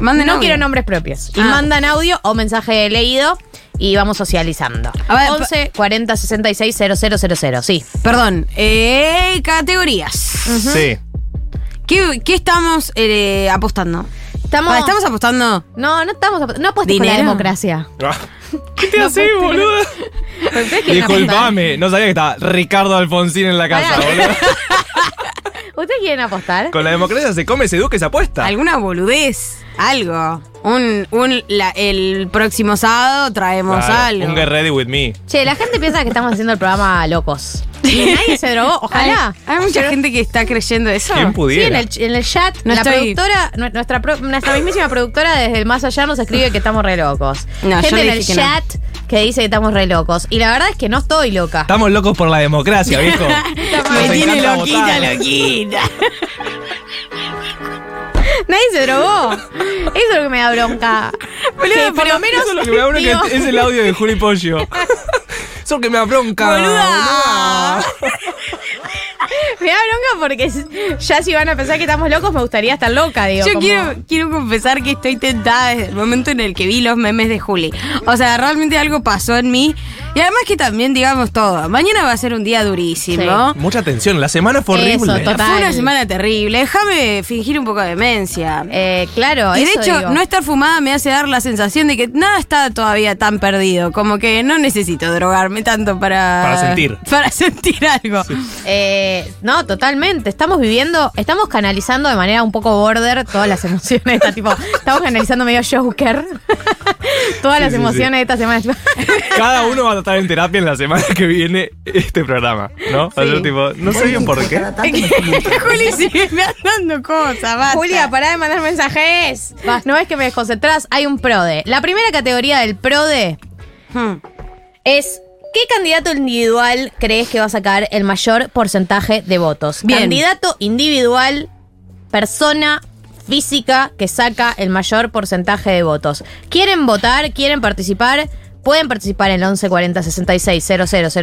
Manden no audio. quiero nombres propios. Y Ah. mandan audio o mensaje leído y vamos socializando. A ver, 11 40 66 000. Sí. Perdón, eh, categorías. Sí. ¿Qué, qué estamos eh, apostando? Estamos, Ah, ¿Estamos apostando? No, no estamos. ap- No apuestes con la democracia. Ah. ¿Qué te haces, boludo? Disculpame, no sabía que estaba Ricardo Alfonsín en la casa, boludo. ¿Ustedes quieren apostar? Con la democracia se come, se educa y se apuesta. ¿Alguna boludez? Algo. Un, un, la- el próximo sábado traemos Claro, algo. Un get ready with me. Che, la gente piensa que estamos haciendo el programa locos. Y nadie se drogó, ojalá. Hay, hay mucha gente que está creyendo eso. ¿Quién Sí, pudiera? en el, en el chat, No la estoy- productora, nu- nuestra, pro- nuestra mismísima productora desde el más allá nos escribe que estamos re locos. No, yo Gente le en el dije que no. chat que dice que estamos re locos. Y la verdad es que no estoy loca. Estamos locos por la democracia, viejo. Me tiene loquita, votar. loquita. Nadie se drogó. Eso es lo que me da bronca. Que por lo menos Eso es lo que me da bronca, digo- es el audio de Juli Pollo. Eso es lo que me da bronca. Boluda. Me da bronca porque ya si van a pensar que estamos locos, me gustaría estar loca, digo. Yo como- quiero, quiero confesar que estoy tentada desde el momento en el que vi los memes de Juli. O sea, realmente algo pasó en mí. Y además que también digamos todo. Mañana va a ser un día durísimo. Mucha tensión, la semana fue Eso, horrible. total. Fue una semana terrible. Déjame fingir un poco de demencia. Eh, claro, y de eso hecho, digo. no estar fumada me hace dar la sensación de que nada está todavía tan perdido. Como que no necesito drogarme tanto para. Para sentir. Para sentir algo. Eh, no, totalmente. Estamos viviendo, estamos canalizando de manera un poco border todas las emociones. de esta, tipo, estamos canalizando medio Joker. todas Sí, las sí, emociones sí. de esta semana. Cada uno va a estar en terapia en la semana que viene este programa, ¿no? O sea, Sí. tipo, no sé bien por qué. Juli sigue mandando cosas, basta. Julia, pará de mandar mensajes. No es que me desconcentrás, hay un PRODE. La primera categoría del PRODE Hmm. es ¿qué candidato individual crees que va a sacar el mayor porcentaje de votos? Bien. Candidato individual, persona física que saca el mayor porcentaje de votos. ¿Quieren votar? ¿Quieren participar? Pueden participar en el 1140 66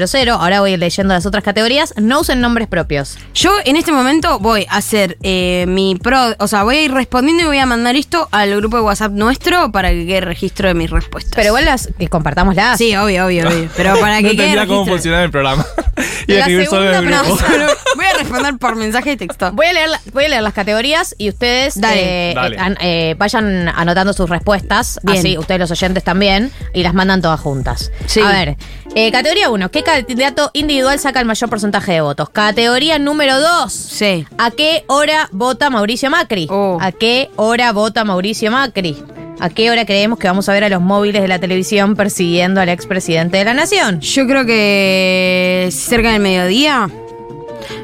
000. Ahora voy a ir leyendo las otras categorías. No usen nombres propios. Yo en este momento voy a hacer eh, mi pro, o sea, voy a ir respondiendo y voy a mandar esto al grupo de WhatsApp nuestro para que quede registro de mis respuestas. Pero igual las que compartámoslas. Sí, obvio, obvio, obvio. Pero para que no quede entendía cómo funcionaba el programa. y La escribir solo en el grupo. Pero voy a responder por mensaje de texto. Voy a leer, voy a leer las categorías y ustedes Dale. eh, Dale. an- eh, vayan anotando sus respuestas. Bien. Así ustedes los oyentes también. Y las mandan todas juntas. Sí. A ver, eh, categoría 1. ¿Qué candidato individual saca el mayor porcentaje de votos? Categoría número 2. Sí. ¿A qué hora vota Mauricio Macri? Oh. ¿A qué hora vota Mauricio Macri? ¿A qué hora creemos que vamos a ver a los móviles de la televisión persiguiendo al expresidente de la nación? Yo creo que cerca del mediodía.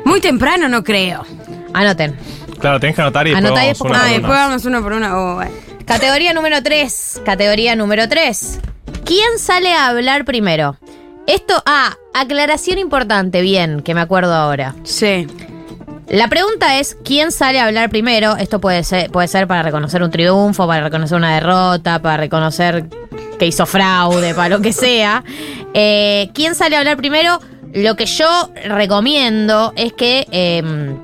Muy temprano no creo. Anoten. Claro, tenés que anotar y después y vamos después- una Ah, por después una. vamos uno por una. Oh, bueno. Categoría número 3. Categoría número 3. ¿Quién sale a hablar primero? Esto, ah, aclaración importante, bien, que me acuerdo ahora. Sí. La pregunta es, ¿quién sale a hablar primero? Esto puede ser, puede ser para reconocer un triunfo, para reconocer una derrota, para reconocer que hizo fraude, para lo que sea. Eh, ¿Quién sale a hablar primero? Lo que yo recomiendo es que... eh,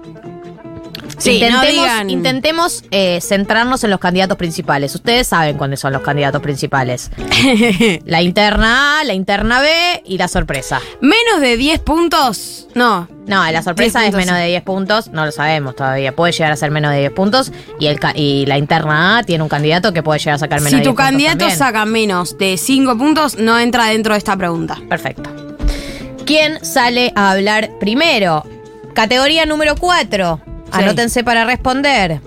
Sí, no intentemos digan- intentemos eh, centrarnos en los candidatos principales. Ustedes saben cuáles son los candidatos principales. la interna A, la interna B y la sorpresa. Menos de 10 puntos. No. No, la sorpresa 10 es puntos, menos de 10 puntos, no lo sabemos todavía. Puede llegar a ser menos de 10 puntos y, el y la interna A tiene un candidato que puede llegar a sacar menos Si de 10 tu puntos candidato también. saca menos de 5 puntos, no entra dentro de esta pregunta. Perfecto. ¿Quién sale a hablar primero? Categoría número 4. Sí. Anótense para responder.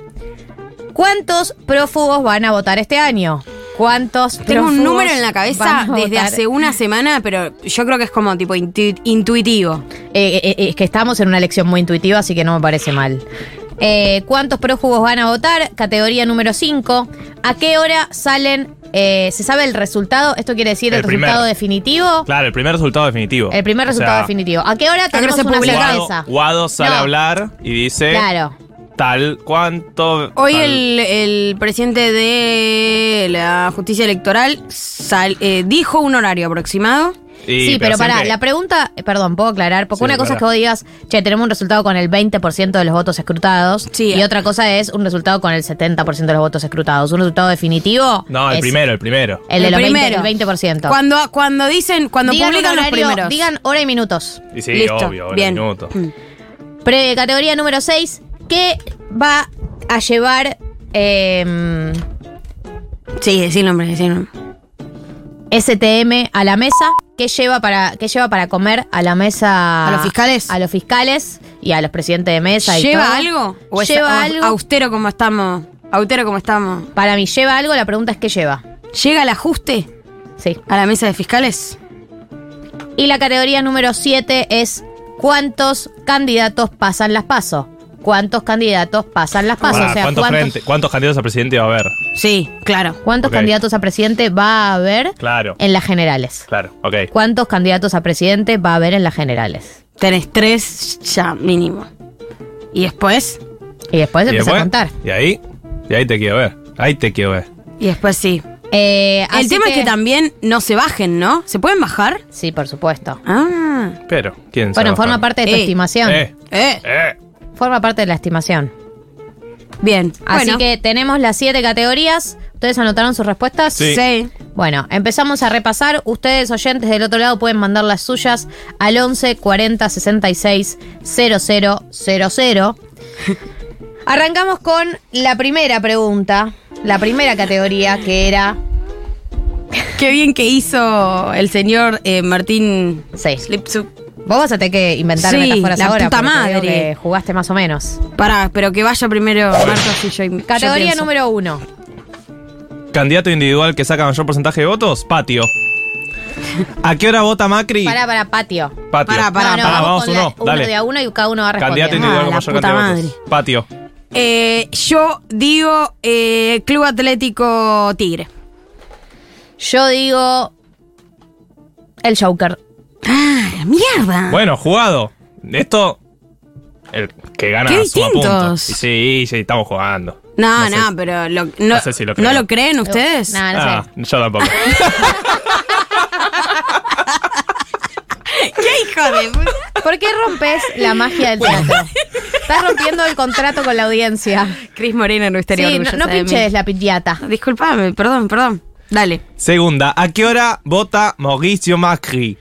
¿Cuántos prófugos van a votar este año? ¿Cuántos Tengo un número en la cabeza desde votar? hace una semana, pero yo creo que es como tipo intu- intuitivo. Eh, eh, eh, es que estamos en una elección muy intuitiva, así que no me parece mal. Eh, ¿Cuántos prófugos van a votar? Categoría número 5. ¿A qué hora salen? eh, ¿Se sabe el resultado? ¿Esto quiere decir el, El primer. resultado definitivo? Claro, el primer resultado definitivo. El primer O resultado sea, definitivo. ¿A qué hora tenemos se una? Guado? Guado sale No. a hablar y dice Claro. tal cuánto. Hoy tal- el, el presidente de la justicia electoral sal- eh, dijo un horario aproximado. Y- sí, pero, pará, siempre- la pregunta, eh, perdón, puedo aclarar, porque Sí, una cosa es que vos digas, che, tenemos un resultado con el 20% de los votos escrutados, Sí. y otra cosa es un resultado con el 70% de los votos escrutados. Un resultado definitivo. No, el primero, el primero. El de El los 20, primero. el 20%. Cuando, cuando dicen, cuando digan publican un los horario, primeros. digan hora y minutos. Y sí, Listo, obvio, ahora bien. minuto. Pre categoría número 6, ¿qué va a llevar eh, Sí, decí el nombre, el nombre. STM a la mesa? ¿Qué lleva para, qué lleva para comer a la mesa? ¿A los fiscales? A los fiscales y a los presidentes de mesa y ¿Lleva todo. algo? ¿O es ¿Lleva a- algo? austero como estamos? Austero como estamos. Para mí, ¿lleva algo? La pregunta es ¿qué lleva? ¿Llega el ajuste Sí. a la mesa de fiscales? Y la categoría número 7 es ¿cuántos candidatos pasan las pasos? ¿Cuántos candidatos pasan las pasos? Ah, o sea, ¿cuántos, ¿cuántos, frente- ¿Cuántos candidatos a presidente va a haber? Sí, claro. cuántos candidatos a presidente va a haber Claro, en las generales? claro, ok. ¿Cuántos candidatos a presidente va a haber en las generales? Tenés tres ya mínimo. Y después, Y después ¿Y empieza a contar. Y ahí, y ahí te quiero ver. Ahí te quiero ver. y después sí. Eh, El tema es que también no se bajen, ¿no? ¿Se pueden bajar? Sí, por supuesto. Ah. Pero, ¿quién Bueno, sabe forma bajar? parte de tu Eh, estimación. Eh, Eh. Forma parte de la estimación. Bien. Así Bueno. que tenemos las siete categorías. ¿Ustedes anotaron sus respuestas? Sí. Sí. Bueno, empezamos a repasar. Ustedes, oyentes del otro lado, pueden mandar las suyas al 11 40 66 0000. Arrancamos con la primera pregunta, la primera categoría que era. Qué bien que hizo el señor eh, Martín Sí. Slipsuk. Vos vas a tener que inventar Sí, metáforas la ahora. puta madre. que jugaste más o menos. Pará, pero que vaya primero Marcos y yo. Categoría número uno. Candidato individual que saca mayor porcentaje de votos, patio. ¿A qué hora vota Macri? Para, para, patio. Patio. Pará, pará, No, no, pará, vamos vamos con uno, la- uno dale. de a uno y cada uno va Candidato respondiendo. individual Ah, mayor cantidad de votos. Patio. Eh, yo digo eh, Club Atlético Tigre. Yo digo. El Joker. Ah, mierda. Bueno, jugado. Esto. El que gana Qué suma distintos. puntos. Y sí, sí, estamos jugando. no, no no, sé. pero lo- no, No sé si lo creo. ¿no lo creen ustedes? No ah, sé. yo tampoco. ¿Qué hijo de puta? ¿Por qué rompes la magia del teatro? Estás rompiendo el contrato con la audiencia. Cris Morena no estaría Sí, no, orgullosa no de mí. pinches la piñata. Disculpame, perdón, perdón. Dale. Segunda, ¿a qué hora vota Mauricio Macri?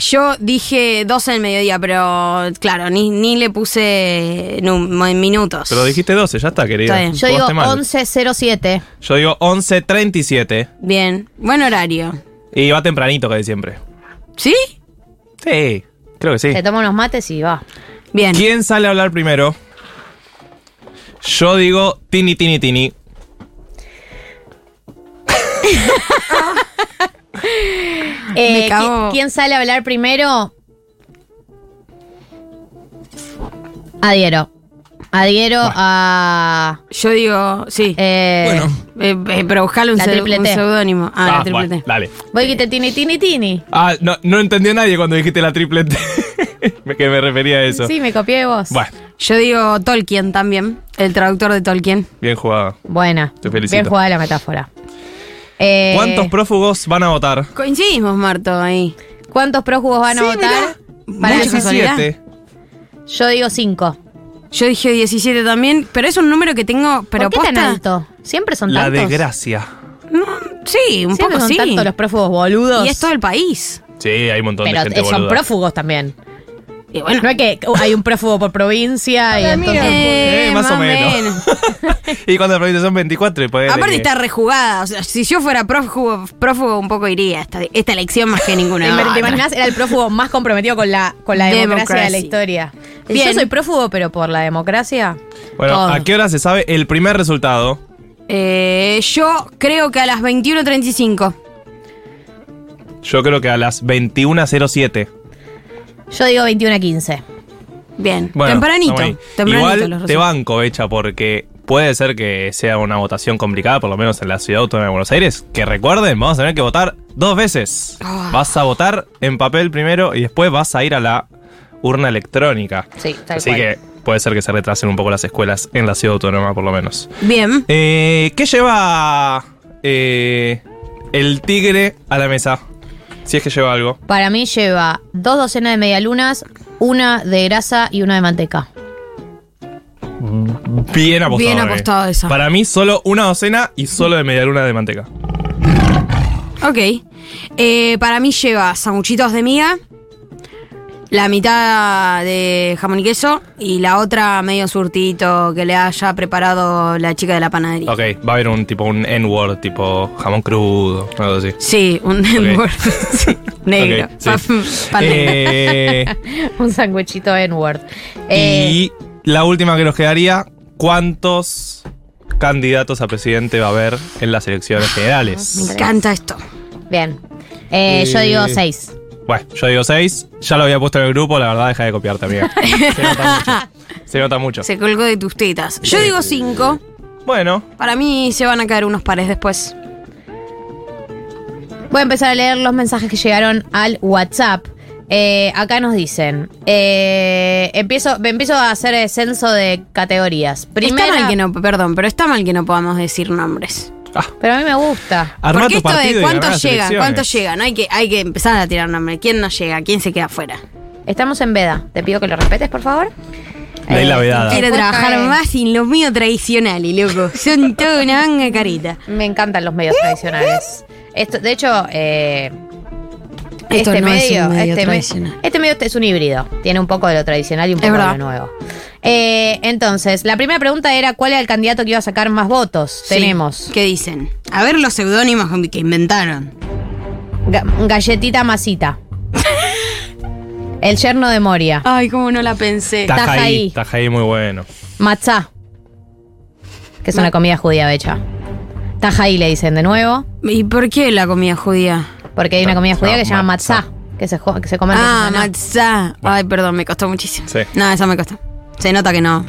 Yo dije 12 del mediodía, pero claro, ni, ni le puse en minutos. Pero dijiste 12, ya está, querido. Está bien. Yo digo Jugaste mal. 11.07. Yo digo 11.37. Bien, buen horario. Y va tempranito, que de siempre. ¿Sí? Sí, creo que sí. Te tomo unos mates y va. Bien. ¿Quién sale a hablar primero? Yo digo Tini Tini Tini. Eh, Me cago. ¿qui- ¿Quién sale a hablar primero? Adhiero. Adhiero a. Yo digo, sí. eh, Eh, eh, pero buscale un, seudónimo. Ah, la triple bueno, T. dale. Voy que te tini, tini, tini. Ah, no, no entendió nadie cuando dijiste la triple T. Me- que me refería a eso. Sí, me copié de vos. Bueno, Yo digo Tolkien también, el traductor de Tolkien. bien jugado. Buena. Te felicito. Bien jugada la metáfora. Eh, ¿Cuántos prófugos van a votar? Coincidimos, Marto, ahí. ¿Cuántos prófugos van a Sí, votar? mirá. Para casualidad. 17. Yo digo cinco. Yo dije 17 también, pero es un número que tengo. Pero ¿Por qué tan posta- alto? Siempre son La tantos. desgracia. Sí, un Siempre poco son sí. tantos los prófugos boludos. Y es todo el país. Sí, hay un montón pero de gente eh, son boluda. prófugos también. Y bueno. No es que hay un prófugo por provincia y entonces. Eh, más o menos. y cuando la provincia son 24, y Aparte está rejugada. O sea, si yo fuera prófugo, prófugo un poco iría esta, esta elección más que ninguna ¿Te otra. imaginas? Era el prófugo más comprometido con la, con la democracia de la historia. Bien. Yo soy prófugo, pero por la democracia. Bueno, todo. ¿a qué hora se sabe el primer resultado? Eh, yo creo que a las 21.35. Yo creo que a las 21.07. Yo digo 21 a 15. Bien. Bueno, tempranito. estamos ahí. tempranito los Igual te resultados. banco, Becha, porque puede ser que sea una votación complicada, por lo menos en la ciudad autónoma de Buenos Aires. Que recuerden, vamos a tener que votar dos veces. Ah. Vas a votar en papel primero y después vas a ir a la urna electrónica. Sí, tal Así cual. que puede ser que se retrasen un poco las escuelas en la ciudad autónoma, por lo menos. Bien. Eh, ¿Qué lleva eh, el tigre a la mesa? Si es que lleva algo. Para mí lleva dos docenas de medialunas, una de grasa y una de manteca. Bien apostado. Bien eh. apostado esa. Para mí, solo una docena y solo de media luna de manteca. Ok. Eh, para mí lleva sanguchitos de miga, la mitad de jamón y queso y la otra medio surtito que le haya preparado la chica de la panadería. Ok, va a haber un tipo un N-word, tipo jamón crudo, algo así. Sí, un N-word. Sí, negro. Ok, sí. Pa- pa- negro. Eh, Un sanguchito N-word. Eh, y la última que nos quedaría, ¿cuántos candidatos a presidente va a haber en las elecciones Me generales? encanta esto. Bien. Eh, yo Eh, digo seis. Bueno, yo digo seis, ya lo había puesto en el grupo, la verdad deja de copiarte, amiga. Se nota mucho. Se nota mucho. Se colgó de tus tetas. Yo digo cinco. Bueno, Para mí se van a caer unos pares después. Voy a empezar a leer los mensajes que llegaron al WhatsApp. Eh, acá nos dicen, eh, empiezo, empiezo a hacer el censo de categorías. Primera, Está mal que no, perdón, pero está mal que no podamos decir nombres. Pero a mí me gusta. armá Porque tu esto partido de cuántos llegan, cuántos llegan, hay que, hay que empezar a tirar nombres. ¿Quién no llega? ¿Quién se queda afuera? Estamos en veda. Te pido que lo respetes, por favor. Ley la Eh, vedada. Quiero trabajar cae- más sin los míos tradicionales, loco. Son toda una manga carita. Me encantan los medios tradicionales. Esto, de hecho, eh, Esto este no es medio, un medio este, me- este medio es un híbrido. Tiene un poco de lo tradicional y un poco de lo nuevo. Eh, entonces, la primera pregunta era cuál era el candidato que iba a sacar más votos. Sí. Tenemos ¿Qué dicen? A ver los seudónimos que inventaron. Ga- Galletita Masita. el yerno de Moria. Ay, cómo no la pensé. Tajaí. Tajaí, Tajaí muy bueno. Matzá. Que es una comida judía becha. Tajaí le dicen de nuevo. ¿Y por qué la comida judía? Porque hay una comida judía que se llama matzá. matzá. Que se, jo- que se come en Ah, Rosh Hashanah. matzá. Ay, perdón, me costó muchísimo. Sí. No, eso me costó. Se nota que no.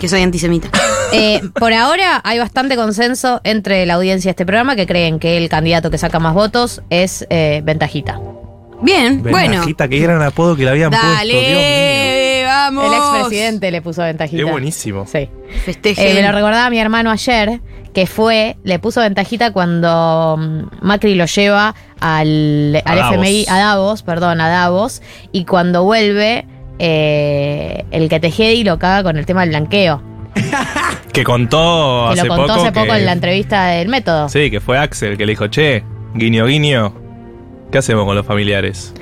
Que soy antisemita. Eh, por ahora hay bastante consenso entre la audiencia de este programa que creen que el candidato que saca más votos es eh, Ventajita. Bien, bueno. Ventajita, qué gran apodo que le habían puesto. Dios mío. Dale, vamos. El expresidente le puso Ventajita. Qué buenísimo. Sí. Festeje. Eh, me lo recordaba mi hermano ayer, que fue, le puso ventajita cuando mm, Macri lo lleva al, al Davos. FMI, a Davos, perdón, a Davos, y cuando vuelve, eh, el que Tejedi lo caga con el tema del blanqueo. Que contó Que hace lo contó poco hace poco que- en la entrevista del método. Sí, que fue Axel que le dijo, che, guiño, guiño, ¿qué hacemos con los familiares?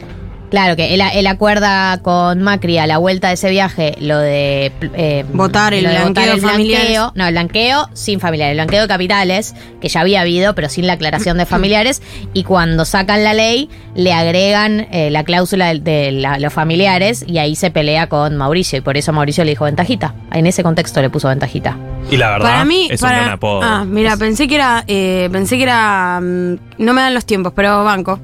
Claro, que él, él acuerda con Macri a la vuelta de ese viaje lo de... eh, Votar el lo de blanqueo el familiares. blanqueo. No, el blanqueo sin familiares. El blanqueo de capitales, que ya había habido, pero sin la aclaración de familiares. Y cuando sacan la ley, le agregan eh, la cláusula de, de la- los familiares y ahí se pelea con Mauricio. Y por eso Mauricio le dijo ventajita. En ese contexto le puso ventajita. Y la verdad, Para mí, es para- un gran apodo. Ah, mira, pensé que era, eh, pensé que era, mm, no me dan los tiempos, pero banco.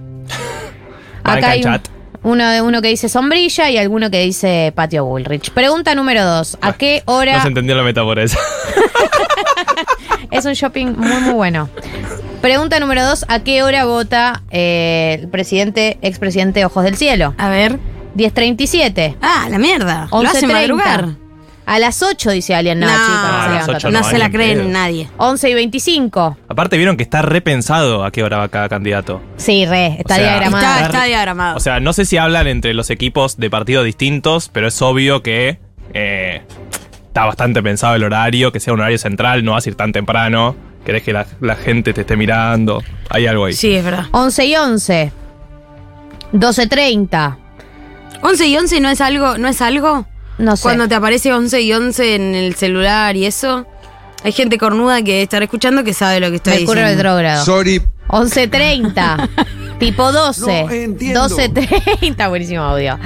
Banca Acá hay el un- chat. Uno, de uno que dice sombrilla y alguno que dice patio Bullrich. Pregunta número dos. ¿A qué hora...? No se entendió la metáfora esa. Es un shopping muy, muy bueno. Pregunta número dos: ¿a qué hora vota eh, el presidente, expresidente Ojos del Cielo? A ver. 10.37. Ah, la mierda. Lo hace 11.30. madrugar. A las 8 dice alguien. No, No, chicos, a no se las levanta ocho tanto. No, no, se ni la en creen pedo. nadie. 11 y 25. Aparte vieron que está repensado a qué hora va cada candidato. Sí, re, está O sea, diagramado. Está, está diagramado. O sea, no sé si hablan entre los equipos de partidos distintos, pero es obvio que eh, está bastante pensado el horario, que sea un horario central, no vas a ir tan temprano. Querés que la, la gente te esté mirando. Hay algo ahí. Sí, es verdad. 11 y 11. 12.30. 11 y 11 no es algo, no es algo. No sé. Cuando te aparece 11 y 11 en el celular y eso. Hay gente cornuda que estará escuchando que sabe lo que estoy Mercurio diciendo. retrógrado. Sorry. 11.30. tipo 12. No entiendo. 12.30. Buenísimo audio.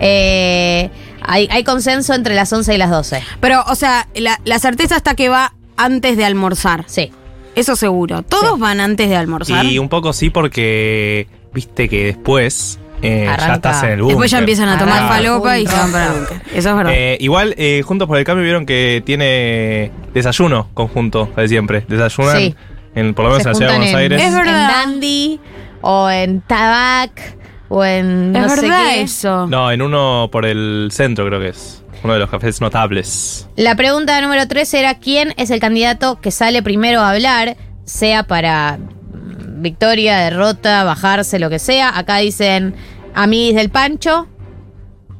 Eh, hay, hay consenso entre las 11 y las 12. Pero, o sea, la, la certeza está que va antes de almorzar. Sí. Eso seguro. Todos Sí. van antes de almorzar. Y un poco sí porque viste que después eh, ya estás en el búnker. Después ya empiezan a tomar Arranca. falopa y se van para el búnker. Eso es verdad. Eh, igual, eh, Juntos por el Cambio vieron que tiene desayuno conjunto de siempre. Desayunan, Sí. en, por lo menos Se en la ciudad de juntan Buenos Aires. Es verdad. En Dandy o en Tabac o en es no sé verdad qué. eso. No, en uno por el centro creo que es. Uno de los cafés notables. La pregunta número 3 era quién es el candidato que sale primero a hablar, sea para victoria, derrota, bajarse, lo que sea. Acá dicen amiguis del Pancho.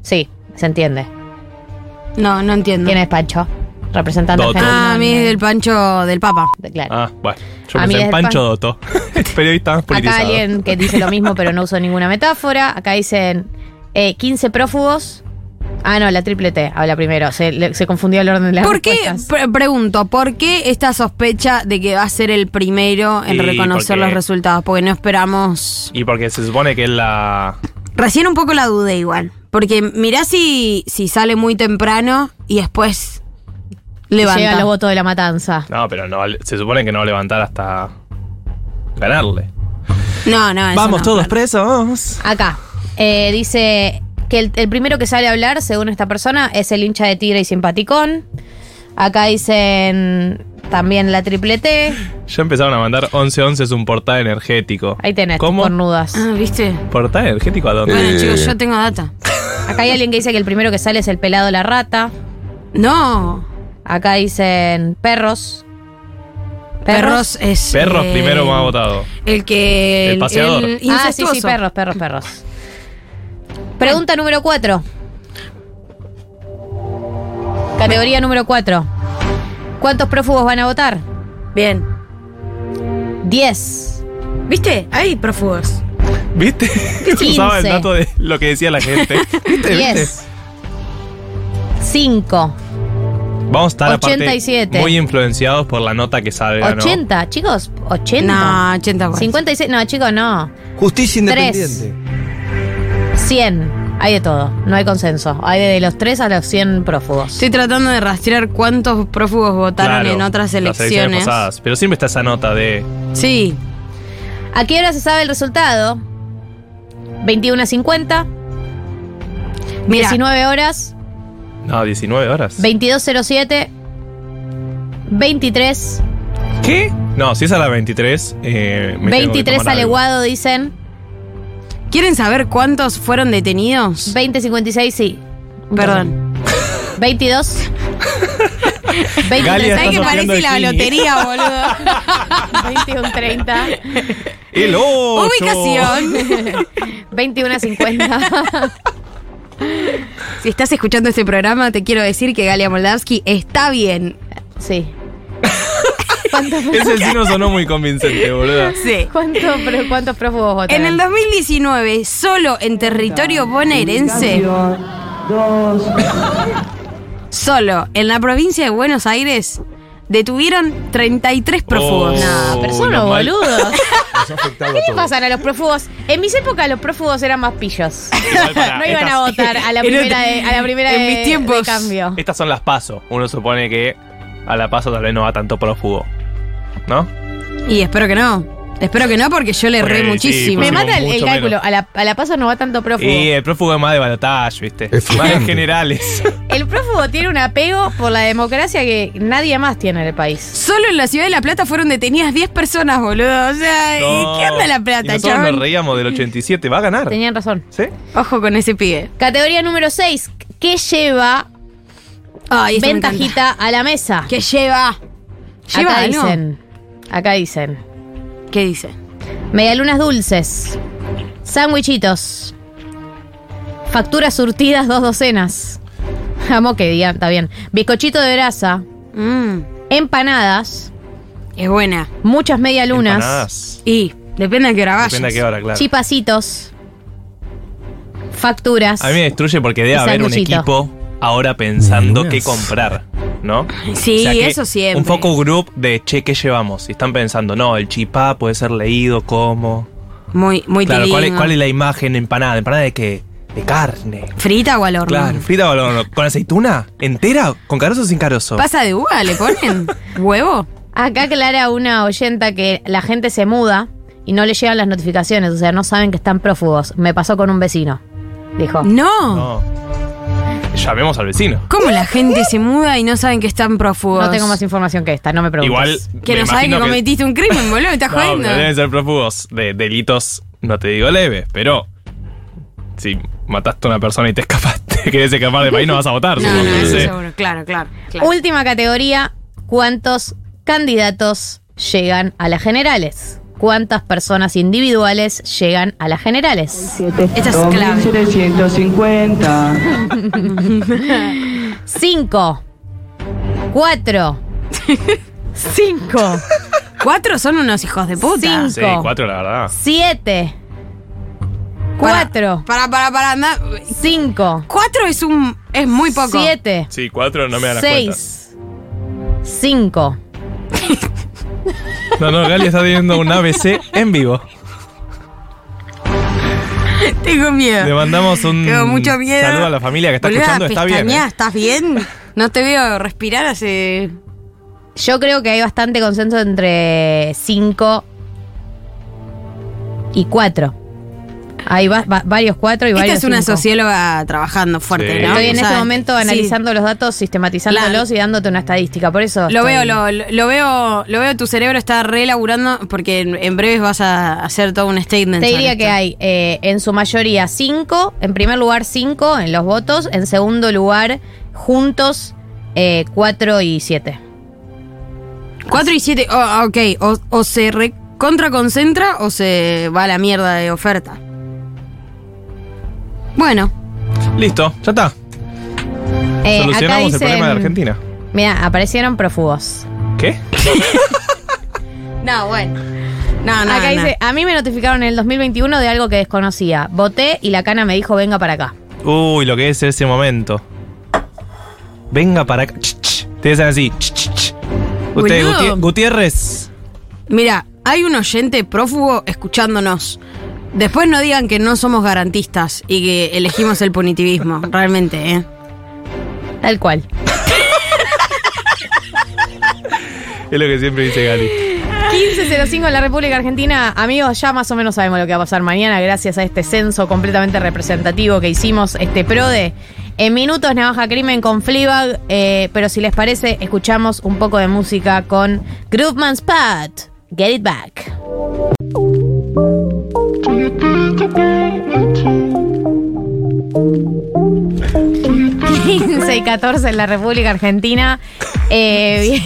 Sí, se entiende. No, no entiendo. ¿Quién es Pancho? Representante Doto. argentino Ah, a mí en- es del pancho del papa. de- Claro. Ah, bueno. Yo A mí pensé en el Pancho pan- Dotto. Periodista más Acá politizado. alguien que dice lo mismo, pero no usó ninguna metáfora. Acá dicen eh, 15 prófugos. Ah, no, la triple T habla primero. Se, le- se confundió el orden de las ¿Por qué? Pre- pregunto, ¿por qué esta sospecha de que va a ser el primero en Y reconocer porque- los resultados? Porque no esperamos. Y porque se supone que es la. Recién un poco la dudé igual. Porque mirá si, si sale muy temprano y después levanta. Llegan los votos de la matanza. No, pero no, se supone que no va a levantar hasta ganarle. No, no, eso Vamos no, todos claro. presos. Acá eh, dice que el, el primero que sale a hablar, según esta persona, es el hincha de Tigre y simpaticón. Acá dicen también la triple T. Ya empezaron a mandar 1111 es un portal energético. Ahí tenés, ¿Cómo? cornudas. Ah, ¿viste? ¿Portal energético a dónde? Bueno, Eh. chicos, yo tengo data. Acá hay alguien que dice que el primero que sale es el pelado la rata. No. Acá dicen perros. Perros es. Perros eh, primero más votado. El que. El paseador. Ah, sí, sí, perros, perros, perros. Pregunta número 4. Categoría número 4. ¿Cuántos prófugos van a votar? Bien. 10. ¿Viste? Hay prófugos. ¿Viste? Usaba el 15. dato de lo que decía la gente. ¿Viste? ¿Viste? 10. 5. Vamos a estar aparte 87. muy influenciados por la nota que ¿no? 80, chicos. 80. No, 80 por 56. No, chicos, no. Justicia independiente. 100. Hay de todo. No hay consenso. Hay de los 3 a los 100 prófugos. Estoy tratando de rastrear cuántos prófugos votaron Claro, en otras las elecciones. pasadas. Pero siempre está esa nota de. Sí. ¿A qué hora se sabe el resultado? 21 a 50. Mira. 19 horas. No, 19 horas. 2207. 23. ¿Qué? No, si es a las 23. Eh, me tengo que 23 tomar algo. aleguado, dicen. ¿Quieren saber cuántos fueron detenidos? 2056, sí. Perdón. 22. 23. Galia ¿Sabes que parece de la lotería, boludo? 21 30. El 8. Ubicación. 21 a 50. Si estás escuchando este programa, te quiero decir que Galia Moldavsky está bien. Sí. ¿Cuántos, Ese sí no sonó muy convincente, boludo. Sí. cuánto- pero ¿Cuántos prófugos votaron? En el 2019, solo en territorio bonaerense, solo en la provincia de Buenos Aires, detuvieron 33 prófugos. Oh. No, pero son mal. boludos. ¿Qué todos. pasan a los prófugos? En mis épocas los prófugos eran más pillos. No iban estas- a votar a la primera de, a la primera en de- mis tiempos. de cambio. Estas son las pasos. Uno supone que a la paso tal vez no va tanto prófugo. ¿No? Y espero que no. Espero que no, porque yo le erré sí, muchísimo. Me mata el, el mucho cálculo. menos. A la, a la paso no va tanto prófugo. Y el prófugo es más de balotage, ¿viste? Es Más en fumante. generales. El prófugo tiene un apego por la democracia que nadie más tiene en el país. Solo en la ciudad de La Plata fueron detenidas 10 personas, boludo. O sea, ¿y No. ¿qué onda La Y Plata, nosotros chabón? nos reíamos del 87. ¿Va a ganar? Tenían razón. ¿Sí? Ojo con ese pibe. Categoría número 6. ¿Qué lleva Ay, esto me encanta. ventajita a la mesa? ¿Qué lleva? ¿Lleva acá algo? dicen. Acá dicen. ¿Qué dice? Medialunas dulces. Sándwichitos. Facturas surtidas dos docenas. Amo que diga, está bien. Bizcochito de grasa, Mm, empanadas, es buena. muchas medialunas, Empanadas. Y depende a qué hora vayas. Depende a qué hora, claro. chipacitos, facturas. A mí me destruye porque debe Y haber un sanguchito. equipo ahora pensando qué comprar, ¿no? Sí, que eso siempre. Un focus group de, che, ¿qué llevamos? Y están pensando, no, el chipá puede ser leído como... Muy, muy Claro, ¿cuál es, cuál es la imagen empanada? ¿Empanada de qué? De carne. ¿Frita o al horno? Claro, frita o al horno. ¿Con aceituna? ¿Entera? ¿Con carozo o sin carozo? ¿Pasa de uva? ¿Le ponen huevo? Acá aclara una oyenta que la gente se muda y no le llegan las notificaciones, o sea, no saben que están prófugos. Me pasó con un vecino, dijo. No. No. Llamemos al vecino. ¿Cómo la gente se muda y no saben que están prófugos? No tengo más información que esta, no me preguntes. Igual. Que me no saben que cometiste un crimen, boludo. ¿Me estás No, jodiendo? pero deben ser prófugos de delitos, no te digo leves, pero. Si mataste a una persona y te escapaste, querés escapar de país, no vas a votar. No, supongo, no, eso sé. seguro. Claro, claro. claro. Última categoría, ¿cuántos candidatos llegan a las generales? ¿Cuántas personas individuales llegan a las generales? Esta es clave. 2750. Cinco. Cuatro. Cinco. ¿Cuatro son unos hijos de puta? Sí, cuatro, la verdad. Siete. Cuatro. Para, para, para. anda. Cinco. Cuatro es un. es muy poco. Siete. Sí, cuatro no me dan las cuentas. Seis. Cinco. No, no, Gali está teniendo un ABC en vivo. Tengo miedo. Le mandamos un Tengo mucho miedo. saludo a la familia que está Boluda, escuchando. Está bien. ¿eh? ¿Estás bien? No te veo respirar hace. Yo creo que hay bastante consenso entre cinco y cuatro. Hay va- va- varios cuatro y Esta varios es una cinco. socióloga trabajando fuerte, Sí. ¿no? Estoy en O este momento sí. analizando los datos, sistematizándolos y dándote una estadística. Por eso. Lo estoy- veo, lo, veo, lo veo, tu cerebro está relaburando porque en, en breves vas a hacer todo un statement. Te diría que hay eh, en su mayoría cinco, en primer lugar cinco en los votos, en segundo lugar juntos eh, cuatro y siete. Cuatro y siete, oh, ok, o, o se recontra concentra o se va a la mierda de oferta. Bueno, Listo, ya está. Eh, Solucionamos el problema de Argentina. Mira, aparecieron prófugos. ¿Qué? no, bueno. No, no, acá no. dice, a mí me notificaron en el 2021 de algo que desconocía. Voté y la cana me dijo, venga para acá. Uy, lo que es ese momento. Venga para acá. Ch, ch. Te dicen así. ch, ch, ch. Usted, Boludo. Guti- Gutiérrez. Mira, hay un oyente prófugo escuchándonos. Después no digan que no somos garantistas y que elegimos el punitivismo, realmente, ¿eh? Tal cual. Es lo que siempre dice Gali. 1505 en la República Argentina. Amigos, ya más o menos sabemos lo que va a pasar mañana gracias a este censo completamente representativo que hicimos, este PRODE. En minutos, Navaja Crimen con Fleabag, eh, pero si les parece, escuchamos un poco de música con Grooveman's Pat. Get it back. y 14 en la República Argentina. Eh.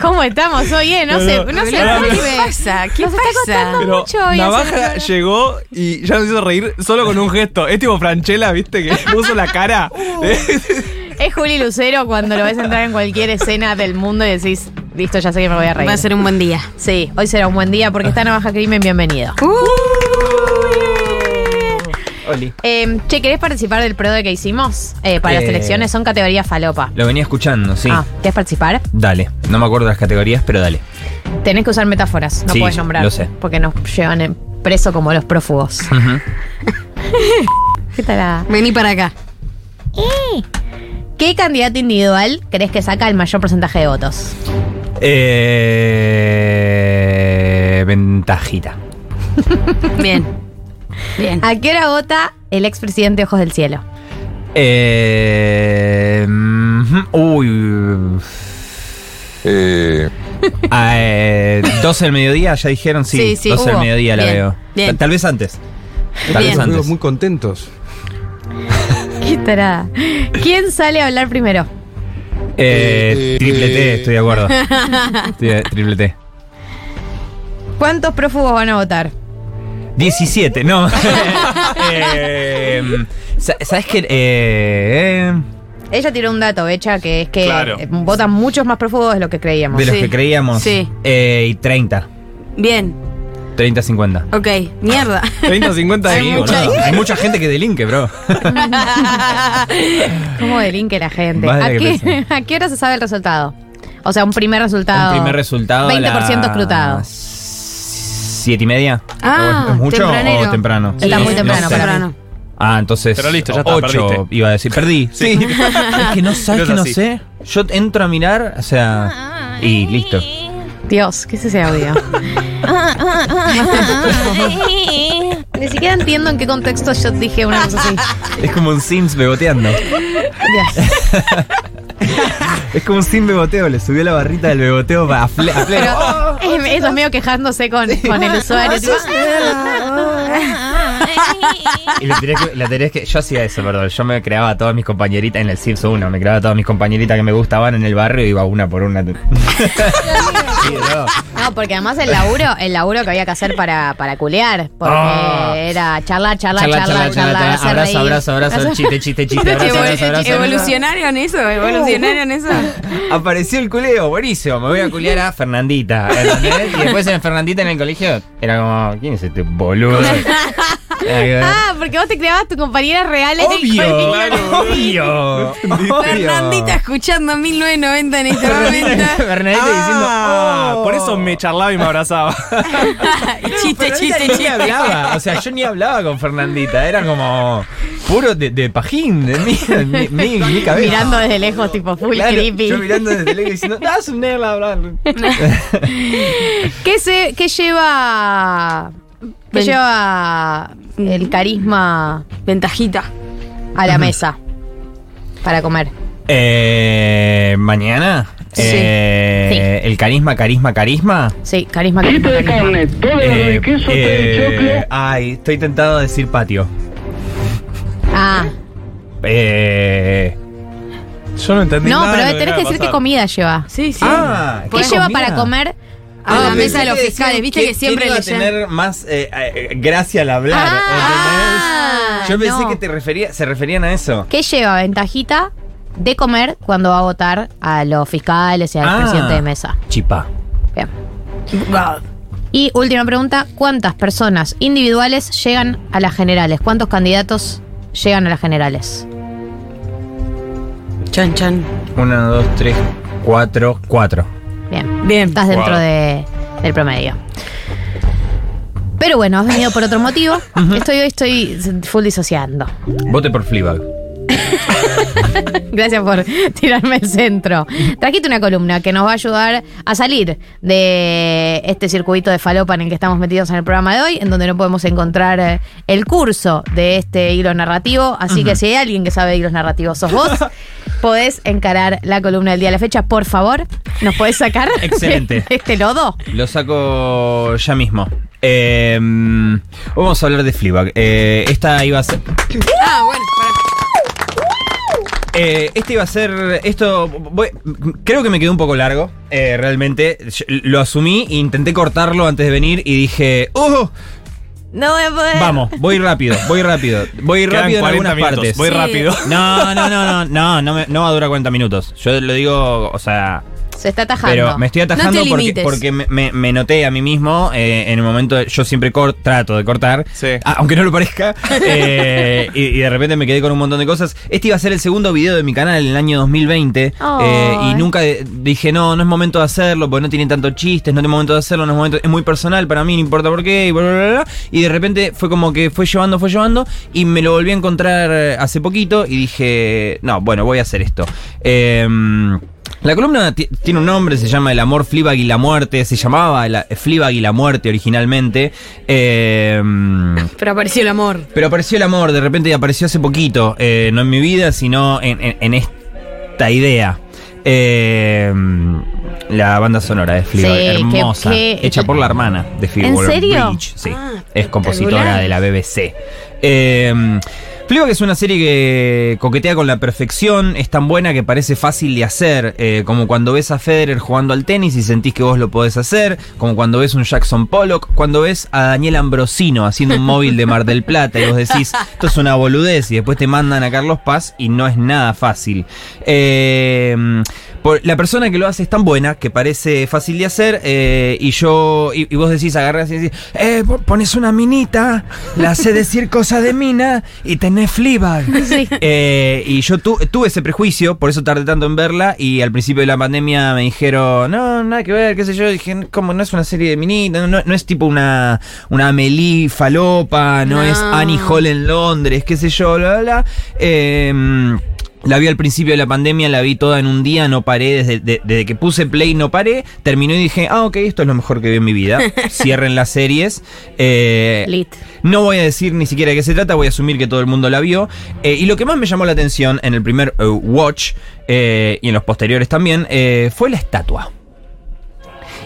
¿Cómo estamos hoy? eh? No, No, sé, no, no sé, no, no. ¿qué ¿Qué pasa? ¿Qué Nos está pasa? costando Pero mucho hoy Navaja llegó y ya nos hizo reír solo con un gesto. Es tipo Franchella, ¿viste? Que puso la cara. Es Juli Lucero cuando lo ves entrar en cualquier escena del mundo y decís, listo, ya sé que me voy a reír. Va a ser un buen día. Sí, hoy será un buen día porque está Navaja Crimen, bienvenido. Oli. Eh, che, ¿querés participar del PRODE que hicimos? Eh, para las Eh, elecciones son categoría falopa. Lo venía escuchando, sí. Ah, ¿querés participar? Dale. No me acuerdo las categorías, pero dale. Tenés que usar metáforas, no Sí, puedes nombrar. lo sé. Porque nos llevan en preso como los prófugos. ¿Qué tal? Vení para acá. ¿Qué candidato individual crees que saca el mayor porcentaje de votos? Eh, ventajita. Bien. Bien. ¿A qué hora vota el expresidente Ojos del Cielo? Eh, mhm, uy. Ah, eh, 12 del mediodía, ya dijeron, sí. Sí, sí, 12 del mediodía la Bien, veo. bien. Tal, tal vez antes. Tal Bien. vez antes. muy contentos. ¿Quién sale a hablar primero? Eh, triple T, estoy de acuerdo. Estoy de- triple T. ¿Cuántos prófugos van a votar? 17, no. Eh, sa- ¿Sabes qué? Eh, eh, Ella tiró un dato, Becha, que es que Claro. eh, votan muchos más prófugos de lo que creíamos. de los Sí. que creíamos. Sí. Eh, y 30. Bien, 30, 50. ok, mierda. 30 o 50 de boludo. boludo. Hay mucha gente que delinque, bro. ¿Cómo delinque la gente? Más de ¿A que qué, ¿A qué hora se sabe el resultado? O sea, un primer resultado. Un primer resultado. a 20% las escrutado. ¿Siete y media? Ah, ¿Es mucho tempranero. o temprano? Está muy no temprano sé. Temprano. Ah, entonces. Pero listo, ya está, 8 perdiste. iba a decir. Perdí. Sí. es que no sabes Pero que no así. sé. Yo entro a mirar, o sea. Y listo. Dios, ¿qué es ese audio? Ni siquiera entiendo en qué contexto yo dije una cosa así. Es como un Sims beboteando. Dios. Es como un Sim beboteo. Le subió la barrita del beboteo a, fle- a pleno. Pero es- eso es medio quejándose con, con el usuario. tipo, Y que, le tenés que- yo hacía eso, perdón. Yo me creaba a todas mis compañeritas en el Sims 1. Me creaba a todas mis compañeritas que me gustaban en el barrio y iba una por una. No, porque además el laburo, el laburo que había que hacer para, para culear. Porque Ah. era charlar, charlar, Charla, charlar, charla, charla, charlar, hacer abrazo, reír. abrazo, abrazo, chiste, chiste, chiste, abrazo, abrazo, abrazo. ¿Evolucionario en eso? ¿Evolucionario en eso? Apareció el culeo, buenísimo. Me voy a culear a Fernandita. ¿entendés? Y después en Fernandita en el colegio era como, ¿quién es este boludo? Ah, porque vos te creabas tu compañera real en el Obvio, colegio. obvio. Fernandita escuchando 1990 en este momento. Fernandita diciendo, Ah, oh. por eso me charlaba y me abrazaba. chiste, chiste, ni chiste. hablaba, o sea, yo ni hablaba con Fernandita, era como puro de, de pajín, de mi, mi, mi, mi cabeza. Mirando desde lejos, tipo full Claro, creepy. Yo mirando desde lejos diciendo, ah, es un negro, bla, bla". ¿Qué, se, qué lleva. ¿Qué Ven. lleva el carisma Ventajita. a la mesa para comer? Eh, mañana. Sí. Eh, El carisma, carisma, carisma. Sí, carisma, carisma, carisma. Eh, eh, ay, estoy tentado a decir patio. Ah, Eh, Yo no entendí no, nada de pero tenés que decir qué comida lleva. Sí, sí. ah, ¿Qué ¿qué lleva comida? para comer? A la Ah, mesa de los fiscales, viste que- que siempre le a tener más eh, eh, gracia al hablar. Ah. Yo pensé no. que te refería, se referían a eso. ¿Qué lleva ventajita de comer cuando va a votar a los fiscales y al Ah. presidente de mesa? Chipa. Bien. Y última pregunta, ¿cuántas personas individuales llegan a las generales? ¿Cuántos candidatos llegan a las generales? Chan, chan. Uno, dos, tres, cuatro, cuatro. Bien. Bien. Estás dentro Wow. de- del promedio. Pero bueno, has venido por otro motivo. Estoy hoy estoy full disociando. Vote por Fleabag. Gracias por tirarme el centro. Trajiste una columna que nos va a ayudar a salir de este circuito de falopa en el que estamos metidos en el programa de hoy, en donde no podemos encontrar eh, el curso de este hilo narrativo. Así que si hay alguien que sabe de hilos narrativos, sos vos. Podés encarar la columna del día de la fecha, por favor. ¿Nos podés sacar Excelente. este lodo? Lo saco ya mismo. Eh, vamos a hablar de Fleabag. Eh, esta iba a ser. Ah, bueno. Eh, este iba a ser. Esto. voy- creo que me quedó un poco largo. eh, realmente. Lo asumí, intenté cortarlo antes de venir y dije. ¡Oh! No voy a poder. Vamos, voy rápido, voy rápido. Voy Quedan rápido en 40 algunas minutos, partes. voy Sí. rápido. No, no, no, no, no, no, me- no va a durar 40 minutos. Yo lo digo, o sea, Se está atajando. pero me estoy atajando No porque, me, me- me noté a mí mismo eh, en el momento, de- yo siempre trato de cortar, Sí. ah, aunque no lo parezca, eh, y, y de repente me quedé con un montón de cosas. Este iba a ser el segundo video de mi canal en el año 2020 eh, y nunca de- dije, no, no es momento de hacerlo, porque no tiene tantos chistes, no es momento de hacerlo, no es momento, es muy personal para mí, no importa por qué, y bla, bla, bla, bla. Y de repente fue como que fue llevando, fue llevando, y me lo volví a encontrar eh, hace poquito y dije, no, bueno, voy a hacer esto. Em, la columna ti- tiene un nombre, se llama El amor, Fleabag y la muerte. Se llamaba la, Fleabag y la muerte originalmente. Em, Pero apareció el amor. pero apareció el amor, de repente apareció hace poquito. eh, no en mi vida, sino en, en- en esta idea. Em, la banda sonora de Fleabag, Sí, hermosa. que- hecha por la hermana de Phoebe ¿En serio? Bridge, sí. Ah, es compositora de la BBC. Em, Fleabag es una serie que coquetea con la perfección, es tan buena que parece fácil de hacer, eh, como cuando ves a Federer jugando al tenis y sentís que vos lo podés hacer, como cuando ves un Jackson Pollock, cuando ves a Daniel Ambrosino haciendo un móvil de Mar del Plata y vos decís, esto es una boludez y después te mandan a Carlos Paz y no es nada fácil. Eh, la persona que lo hace es tan buena que parece fácil de hacer eh, y yo, y, vos decís, agarras y decís, po- pones una minita, la hace decir cosa de mina y tenés Fleabag. Eh, y yo tu- tuve ese prejuicio, por eso tardé tanto en verla y al principio de la pandemia me dijeron, no, nada que ver, qué sé yo, dije, como no es una serie de minita, no, no- no es tipo una, una Amelie falopa, no, No. es Annie Hall en Londres, qué sé yo, bla, bla, bla. Eh, la vi al principio de la pandemia, la vi toda en un día, no paré, desde, de- desde que puse play no paré, terminó y dije, ah, ok, esto es lo mejor que vi en mi vida. Cierren las series. Eh, Lit. no voy a decir ni siquiera de qué se trata, voy a asumir que todo el mundo la vio. Eh, y lo que más me llamó la atención en el primer eh, watch eh, y en los posteriores también fue la estatua.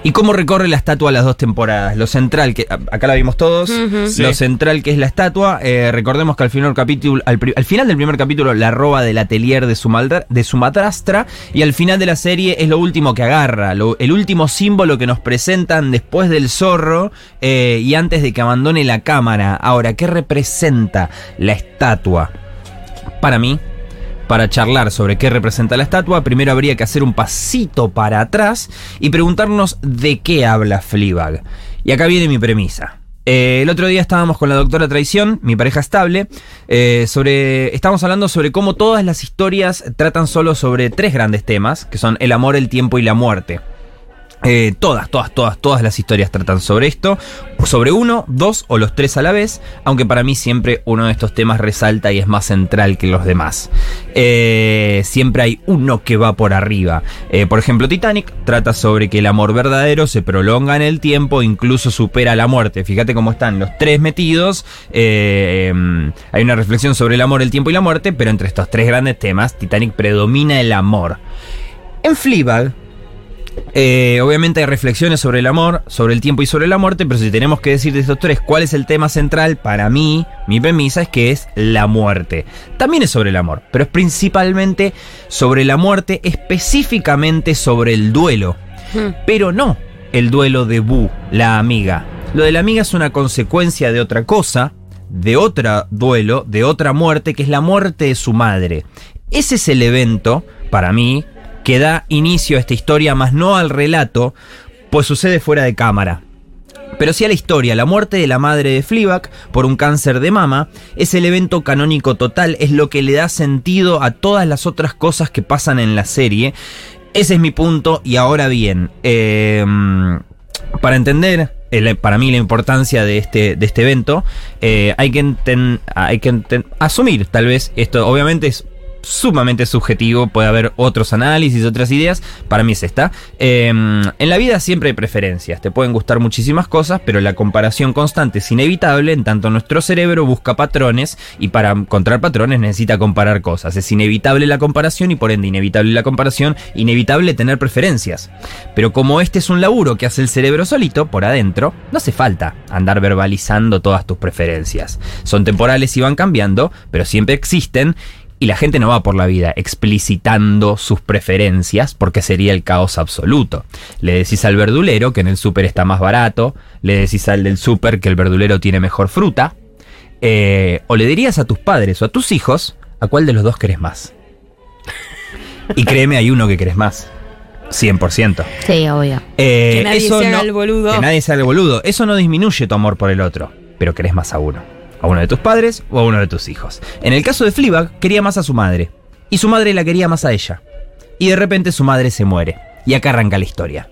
¿Y cómo recorre la estatua las dos temporadas? Lo central, que acá la vimos todos. Sí. lo central que es la estatua. eh, recordemos que al final, capítulo, al, pri- al final del primer capítulo la roba del atelier de su, maldra- de su madrastra y al final de la serie es lo último que agarra, lo- el último símbolo que nos presentan después del zorro eh, y antes de que abandone la cámara. Ahora, ¿qué representa la estatua? Para mí, para charlar sobre qué representa la estatua, primero habría que hacer un pasito para atrás y preguntarnos de qué habla Fleabag. Y acá viene mi premisa. Eh, el otro día estábamos con la doctora Traición, mi pareja estable, eh, sobre, estamos hablando sobre cómo todas las historias tratan solo sobre tres grandes temas, que son el amor, el tiempo y la muerte. Eh, todas, todas, todas, todas las historias tratan sobre esto, sobre uno, dos o los tres a la vez, aunque para mí siempre uno de estos temas resalta y es más central que los demás. Eh, siempre hay uno que va por arriba. Eh, por ejemplo, Titanic trata sobre que el amor verdadero se prolonga en el tiempo, incluso supera la muerte. Fíjate cómo están los tres metidos. Em, hay una reflexión sobre el amor, el tiempo y la muerte, pero entre estos tres grandes temas, Titanic predomina el amor. En Fleabag, eh, obviamente hay reflexiones sobre el amor, sobre el tiempo y sobre la muerte, pero si tenemos que decir de estos tres cuál es el tema central, para mí, mi premisa es que es la muerte. También es sobre el amor, pero es principalmente sobre la muerte, específicamente sobre el duelo. Pero no el duelo de Boo, la amiga. Lo de la amiga es una consecuencia de otra cosa, de otro duelo, de otra muerte, que es la muerte de su madre. Ese es el evento, para mí, que da inicio a esta historia, más no al relato, pues sucede fuera de cámara. Pero sí a la historia, la muerte de la madre de Fleabag por un cáncer de mama es el evento canónico total, es lo que le da sentido a todas las otras cosas que pasan en la serie. Ese es mi punto y ahora bien, eh, para entender el- para mí la importancia de este, de este evento, eh, hay que, hay que asumir tal vez esto, obviamente es sumamente subjetivo, puede haber otros análisis, otras ideas, para mí es esta. Eh, en la vida siempre hay preferencias, te pueden gustar muchísimas cosas, pero la comparación constante es inevitable, en tanto nuestro cerebro busca patrones y para encontrar patrones necesita comparar cosas. Es inevitable la comparación y por ende inevitable la comparación, inevitable tener preferencias. Pero como este es un laburo que hace el cerebro solito, por adentro, no hace falta andar verbalizando todas tus preferencias. Son temporales y van cambiando, pero siempre existen y la gente no va por la vida explicitando sus preferencias porque sería el caos absoluto. Le decís al verdulero que en el súper está más barato, le decís al del súper que el verdulero tiene mejor fruta, eh, o le dirías a tus padres o a tus hijos a cuál de los dos querés más. Y créeme, hay uno que querés más. 100%. Sí, obvio. Eh, Que nadie eso se haga no- el boludo. Que nadie se haga el boludo. Eso no disminuye tu amor por el otro, pero querés más a uno. A uno de tus padres o a uno de tus hijos. En el caso de Fleabag, quería más a su madre. Y su madre la quería más a ella. Y de repente su madre se muere. Y acá arranca la historia.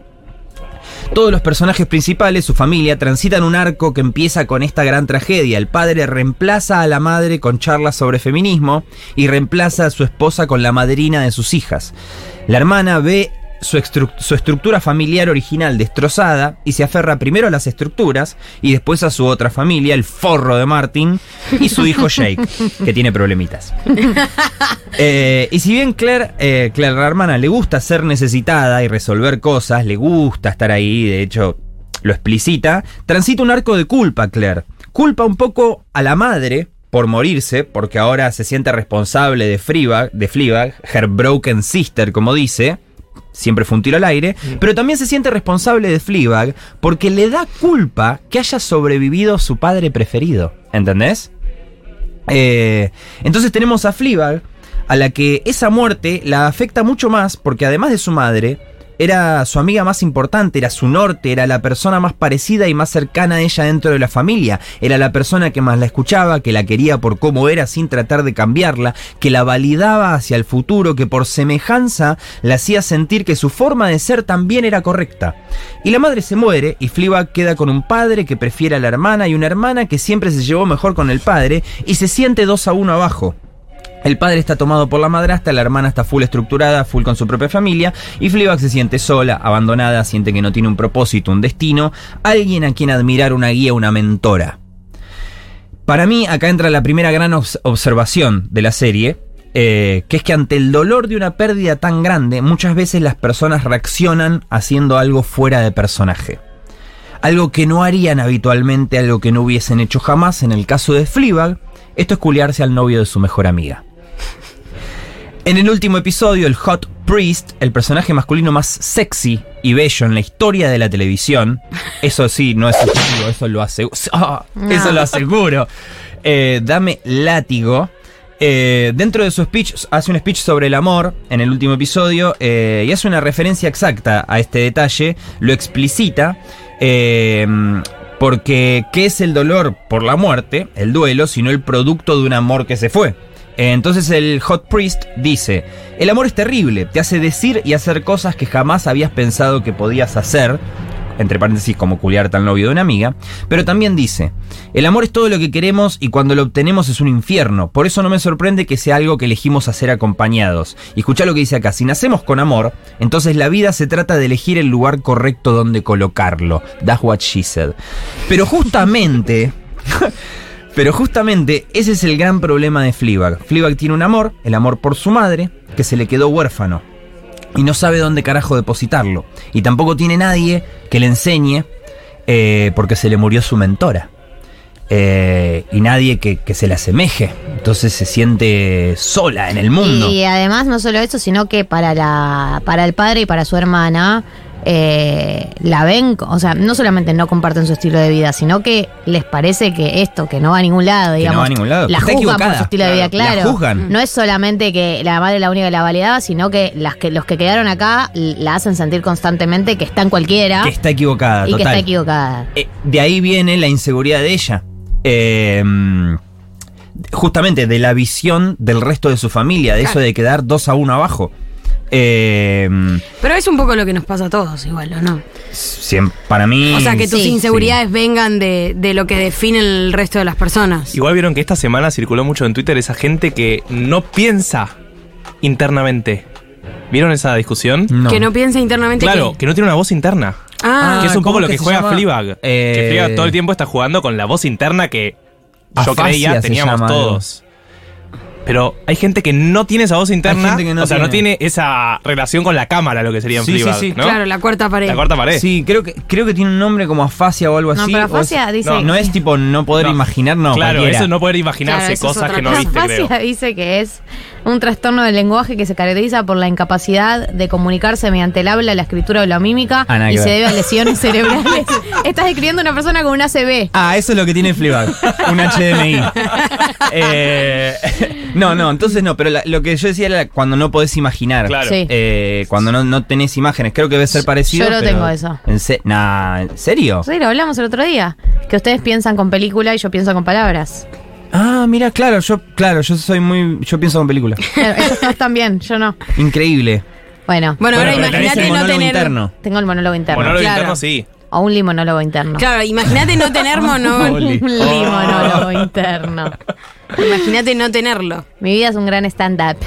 Todos los personajes principales, su familia, transitan un arco que empieza con esta gran tragedia. El padre reemplaza a la madre con charlas sobre feminismo y reemplaza a su esposa con la madrina de sus hijas. La hermana ve su, estru- su estructura familiar original destrozada y se aferra primero a las estructuras y después a su otra familia, el forro de Martin y su hijo Jake, que tiene problemitas. Eh, y si bien Claire, eh, Claire, la hermana, le gusta ser necesitada y resolver cosas, le gusta estar ahí, de hecho lo explicita, transita un arco de culpa Claire. Culpa un poco a la madre por morirse, porque ahora se siente responsable de Fleabag, de Fleabag, her broken sister, como dice. Siempre fue un tiro al aire, pero también se siente responsable de Fleabag porque le da culpa que haya sobrevivido su padre preferido. ¿Entendés? Eh, entonces tenemos a Fleabag, a la que esa muerte la afecta mucho más porque además de su madre, era su amiga más importante, era su norte, era la persona más parecida y más cercana a ella dentro de la familia, era la persona que más la escuchaba, que la quería por cómo era sin tratar de cambiarla, que la validaba hacia el futuro, que por semejanza la hacía sentir que su forma de ser también era correcta. Y la madre se muere y Fleabag queda con un padre que prefiere a la hermana y una hermana que siempre se llevó mejor con el padre y se siente dos a uno abajo. El padre está tomado por la madrastra, la hermana está full estructurada, full con su propia familia, y Fleabag se siente sola, abandonada, siente que no tiene un propósito, un destino, alguien a quien admirar, una guía, una mentora. Para mí, acá entra la primera gran obs- observación de la serie, eh, que es que ante el dolor de una pérdida tan grande, muchas veces las personas reaccionan haciendo algo fuera de personaje. Algo que no harían habitualmente, algo que no hubiesen hecho jamás. En el caso de Fleabag, esto es culiarse al novio de su mejor amiga. En el último episodio, el Hot Priest, el personaje masculino más sexy y bello en la historia de la televisión, eso sí, no es subjetivo, eso lo aseguro. Eso lo aseguro. Eh, dame látigo. Eh, dentro de su speech, hace un speech sobre el amor en el último episodio eh, y hace una referencia exacta a este detalle, lo explicita. eh, porque, ¿qué es el dolor por la muerte, el duelo, sino el producto de un amor que se fue? Entonces el Hot Priest dice, el amor es terrible, te hace decir y hacer cosas que jamás habías pensado que podías hacer, entre paréntesis como culiarte al novio de una amiga, pero también dice, el amor es todo lo que queremos y cuando lo obtenemos es un infierno, por eso no me sorprende que sea algo que elegimos hacer acompañados. Y escucha lo que dice acá, si nacemos con amor, entonces la vida se trata de elegir el lugar correcto donde colocarlo. That's what she said. Pero justamente... Pero justamente ese es el gran problema de Fleabag. Fleabag tiene un amor, el amor por su madre, que se le quedó huérfano. Y no sabe dónde carajo depositarlo. Y tampoco tiene nadie que le enseñe eh, porque se le murió su mentora. Eh, y nadie que, que se le asemeje. Entonces se siente sola en el mundo. Y además no solo eso, sino que para la para el padre y para su hermana eh, la ven, o sea, no solamente no comparten su estilo de vida, sino que les parece que esto, que no va a ningún lado, Que no digamos, va a ningún lado, la que está juzgan por su estilo de vida, Claro, la claro. juzgan. No es solamente que la madre es la única que la validaba, sino que las que los que quedaron acá la hacen sentir constantemente que está en cualquiera Que está equivocada, y que total. está equivocada. Eh, de ahí viene la inseguridad de ella. Eh, justamente de la visión del resto de su familia, de eso de quedar dos a uno abajo. Eh, Pero es un poco lo que nos pasa a todos igual, ¿o no? para mí... O sea, que tus Sí. inseguridades vengan de, de lo que define el resto de las personas. Igual vieron que esta semana circuló mucho en Twitter esa gente que no piensa internamente. ¿Vieron esa discusión? No. Que no piensa internamente Claro, que... que no tiene una voz interna. Ah, que es un ¿cómo poco lo que juega? Fleabag. Eh, Que Fleabag todo el tiempo está jugando con la voz interna que yo creía teníamos llama, todos. Pero hay gente que no tiene esa voz interna. gente que no o sea, no tiene. esa relación con la cámara, lo que sería en Sí, sí, Fleabag, sí. ¿no? Claro, la cuarta pared. La cuarta pared. Sí, creo que, creo que tiene un nombre como afasia o algo No, así. pero o es- afasia dice no, no es tipo no poder No. imaginar, no. claro, cualquiera. eso es no poder imaginarse Claro, eso es cosas que no viste, creo. Afasia dice que es un trastorno del lenguaje que se caracteriza por la incapacidad de comunicarse mediante el habla, la escritura o la mímica Ah, y se debe a lesiones cerebrales. Estás describiendo a una persona con una ACV. Ah, eso es lo que tiene Fleabag, un HDMI. Eh, no, no, entonces no, pero la- lo que yo decía era cuando no podés imaginar. Claro. Sí. Eh, cuando no, no tenés imágenes, creo que debe ser parecido. yo lo pero- tengo eso. ¿En, se- nah, ¿en serio? Sí, lo hablamos el otro día. Que ustedes piensan con película y yo pienso con palabras. Ah, mira, claro, yo, claro, yo soy muy, yo pienso en película. Claro, Ellos todos también, yo no. Increíble. Bueno, Bueno, ahora imagínate no tener... interno. tengo el monólogo interno. Monólogo Claro. interno, sí. O un limonólogo interno. Claro, imagínate no tener mono... Un limonólogo interno. Imagínate no tenerlo. Mi vida es un gran stand-up.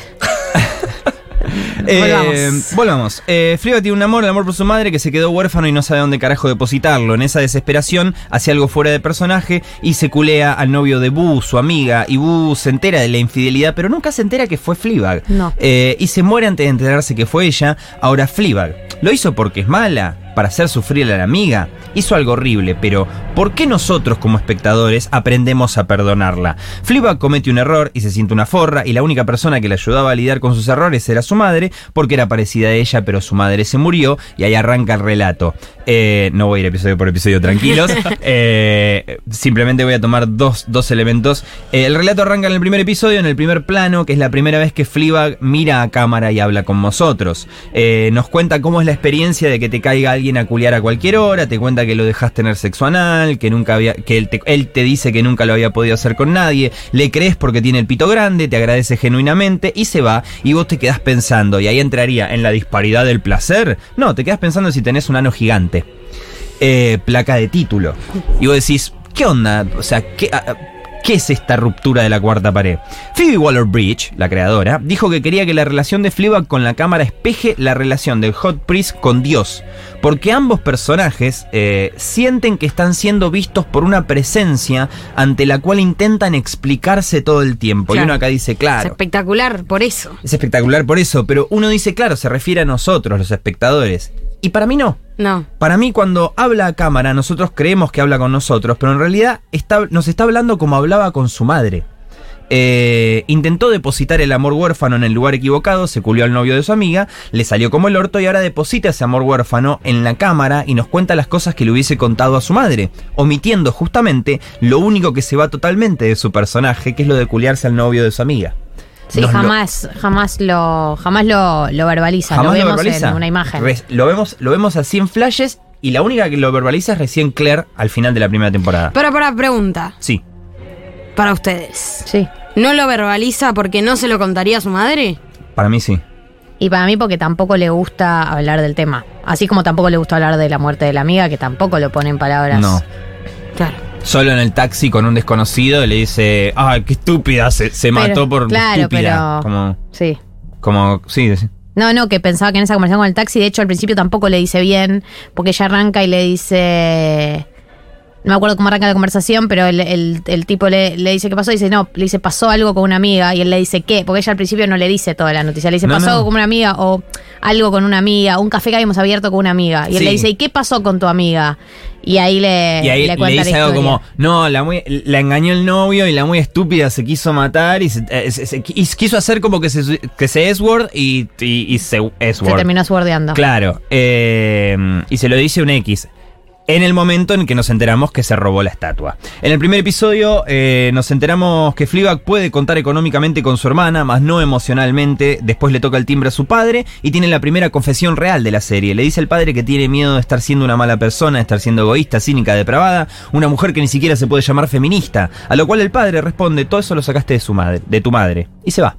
Eh, Volvamos. volvamos. Eh, tiene un amor, el amor por su madre, que se quedó huérfano y no sabe dónde carajo depositarlo. En esa desesperación hace algo fuera de personaje y se culea al novio de Boo, su amiga. Y Boo se entera de la infidelidad, pero nunca se entera que fue Fleabag. No. Eh, y se muere antes de enterarse que fue ella. Ahora Fleabag. ¿Lo hizo porque es mala? Para hacer sufrir a la amiga. Hizo algo horrible, pero ¿por qué nosotros como espectadores aprendemos a perdonarla? Fleabag comete un error y se siente una forra y la única persona que le ayudaba a lidiar con sus errores era su madre porque era parecida a ella, pero su madre se murió y ahí arranca el relato. Eh, no voy a ir episodio por episodio tranquilos. Eh, simplemente voy a tomar dos, dos elementos. Eh, el relato arranca en el primer episodio, en el primer plano, que es la primera vez que Fleabag mira a cámara y habla con nosotros. Nos cuenta cómo es la experiencia de que te caiga alguien a culiar a cualquier hora, te cuenta que lo dejas tener sexo anal, que nunca había, que él te, él te dice que nunca lo había podido hacer con nadie, le crees porque tiene el pito grande, te agradece genuinamente y se va y vos te quedás pensando, y ahí entraría en la disparidad del placer. No, te quedás pensando si tenés un ano gigante. Eh, placa de título. Y vos decís, ¿qué onda? O sea, ¿qué, ¿qué es esta ruptura de la cuarta pared? Phoebe Waller-Bridge, la creadora, dijo que quería que la relación de Fleabag con la cámara espeje la relación del Hot Priest con Dios, porque ambos personajes eh, sienten que están siendo vistos por una presencia ante la cual intentan explicarse todo el tiempo. Y uno acá dice, Es claro, espectacular por eso. es espectacular por eso, pero uno dice, claro, se refiere a nosotros, los espectadores. Y para mí no. No. Para mí, cuando habla a cámara, nosotros creemos que habla con nosotros, pero en realidad está- nos está hablando como hablaba con su madre. Eh, intentó depositar el amor huérfano en el lugar equivocado, se culió al novio de su amiga, le salió como el orto y ahora deposita ese amor huérfano en la cámara y nos cuenta las cosas que le hubiese contado a su madre, omitiendo justamente lo único que se va totalmente de su personaje, que es lo de culiarse al novio de su amiga. Sí, Nos lo- jamás, jamás lo, jamás lo, lo verbaliza. Jamás lo lo vemos verbaliza. en una imagen. Lo, vemos, lo vemos así en flashes y la única que lo verbaliza es recién Claire al final de la primera temporada. Pero para pregunta, Sí. para ustedes. Sí. ¿No lo verbaliza porque no se lo contaría a su madre? Para mí sí. Y para mí porque tampoco le gusta hablar del tema. Así como tampoco le gusta hablar de la muerte de la amiga, que tampoco lo pone en palabras. No. Claro. Solo en el taxi con un desconocido le dice, ah, qué estúpida, se, se Pero- mató por claro, estúpida. pero- Como, Sí. como, sí, sí. No, no, que pensaba que en esa conversación con el taxi, de hecho al principio tampoco le dice bien, porque ella arranca y le dice... No me acuerdo cómo arranca la conversación, pero el, el- el tipo le, le dice qué pasó, y dice, no, le dice, pasó algo con una amiga, y él le dice, ¿qué? Porque ella al principio no le dice toda la noticia, le dice, No, pasó no. algo con una amiga, o algo con una amiga, un café que habíamos abierto con una amiga, y él Sí. le dice, ¿y qué pasó con tu amiga? Y ahí le, y ahí le le, cuenta dice la algo como, no, la, muy- la engañó el novio y la muy estúpida se quiso matar y, se, eh, se- se- y quiso hacer como que se, que se S-word y, y, y se Se S-word. terminó subordeando. Claro, eh, y se lo dice un X. En el momento en que nos enteramos que se robó la estatua. En el primer episodio eh, nos enteramos que Fleabag puede contar económicamente con su hermana, más no emocionalmente. Después le toca el timbre a su padre y tiene la primera confesión real de la serie. Le dice al padre que tiene miedo de estar siendo una mala persona, de estar siendo egoísta, cínica, depravada, una mujer que ni siquiera se puede llamar feminista. A lo cual el padre responde, todo eso lo sacaste de su madre, de tu madre. Y se va.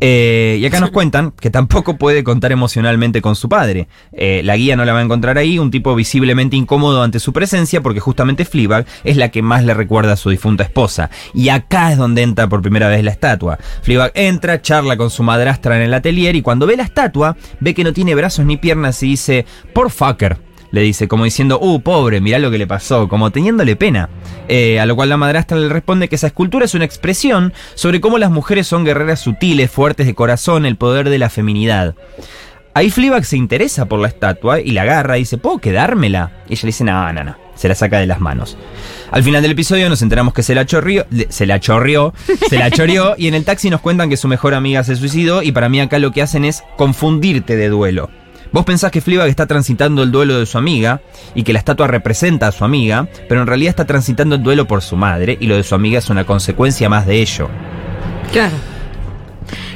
Eh, y acá nos cuentan que tampoco puede contar emocionalmente con su padre. Eh, la guía no la va a encontrar ahí, un tipo visiblemente incómodo ante su presencia, porque justamente Fleabag es la que más le recuerda a su difunta esposa. Y acá es donde entra por primera vez la estatua. Fleabag entra, charla con su madrastra en el atelier y cuando ve la estatua, ve que no tiene brazos ni piernas y dice, por fucker. Le dice, como diciendo, uh, pobre, mirá lo que le pasó, como teniéndole pena. Eh, a lo cual la madrastra le responde que esa escultura es una expresión sobre cómo las mujeres son guerreras sutiles, fuertes de corazón, el poder de la feminidad. Ahí Fleabag se interesa por la estatua y la agarra y dice, ¿puedo quedármela? Y ella dice, no, no, no. Se la saca de las manos. Al final del episodio nos enteramos que se la chorrió, se la chorrió, se la choreó y en el taxi nos cuentan que su mejor amiga se suicidó y para mí acá lo que hacen es confundirte de duelo. Vos pensás que Fleabag está transitando el duelo de su amiga y que la estatua representa a su amiga, pero en realidad está transitando el duelo por su madre y lo de su amiga es una consecuencia más de ello. Claro.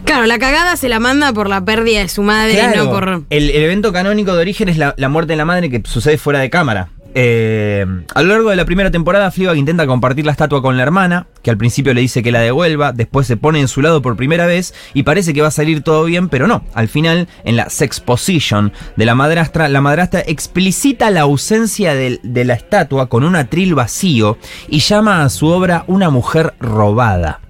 Claro, la cagada se la manda por la pérdida de su madre, Claro, no por. el, el evento canónico de origen es la, la muerte de la madre que sucede fuera de cámara. Eh, a lo largo de la primera temporada, Fleabag intenta compartir la estatua con la hermana, que al principio le dice que la devuelva, después se pone en su lado por primera vez y parece que va a salir todo bien, pero no. Al final, en la sex position de la madrastra, la madrastra explicita la ausencia del- de la estatua con un atril vacío y llama a su obra una mujer robada.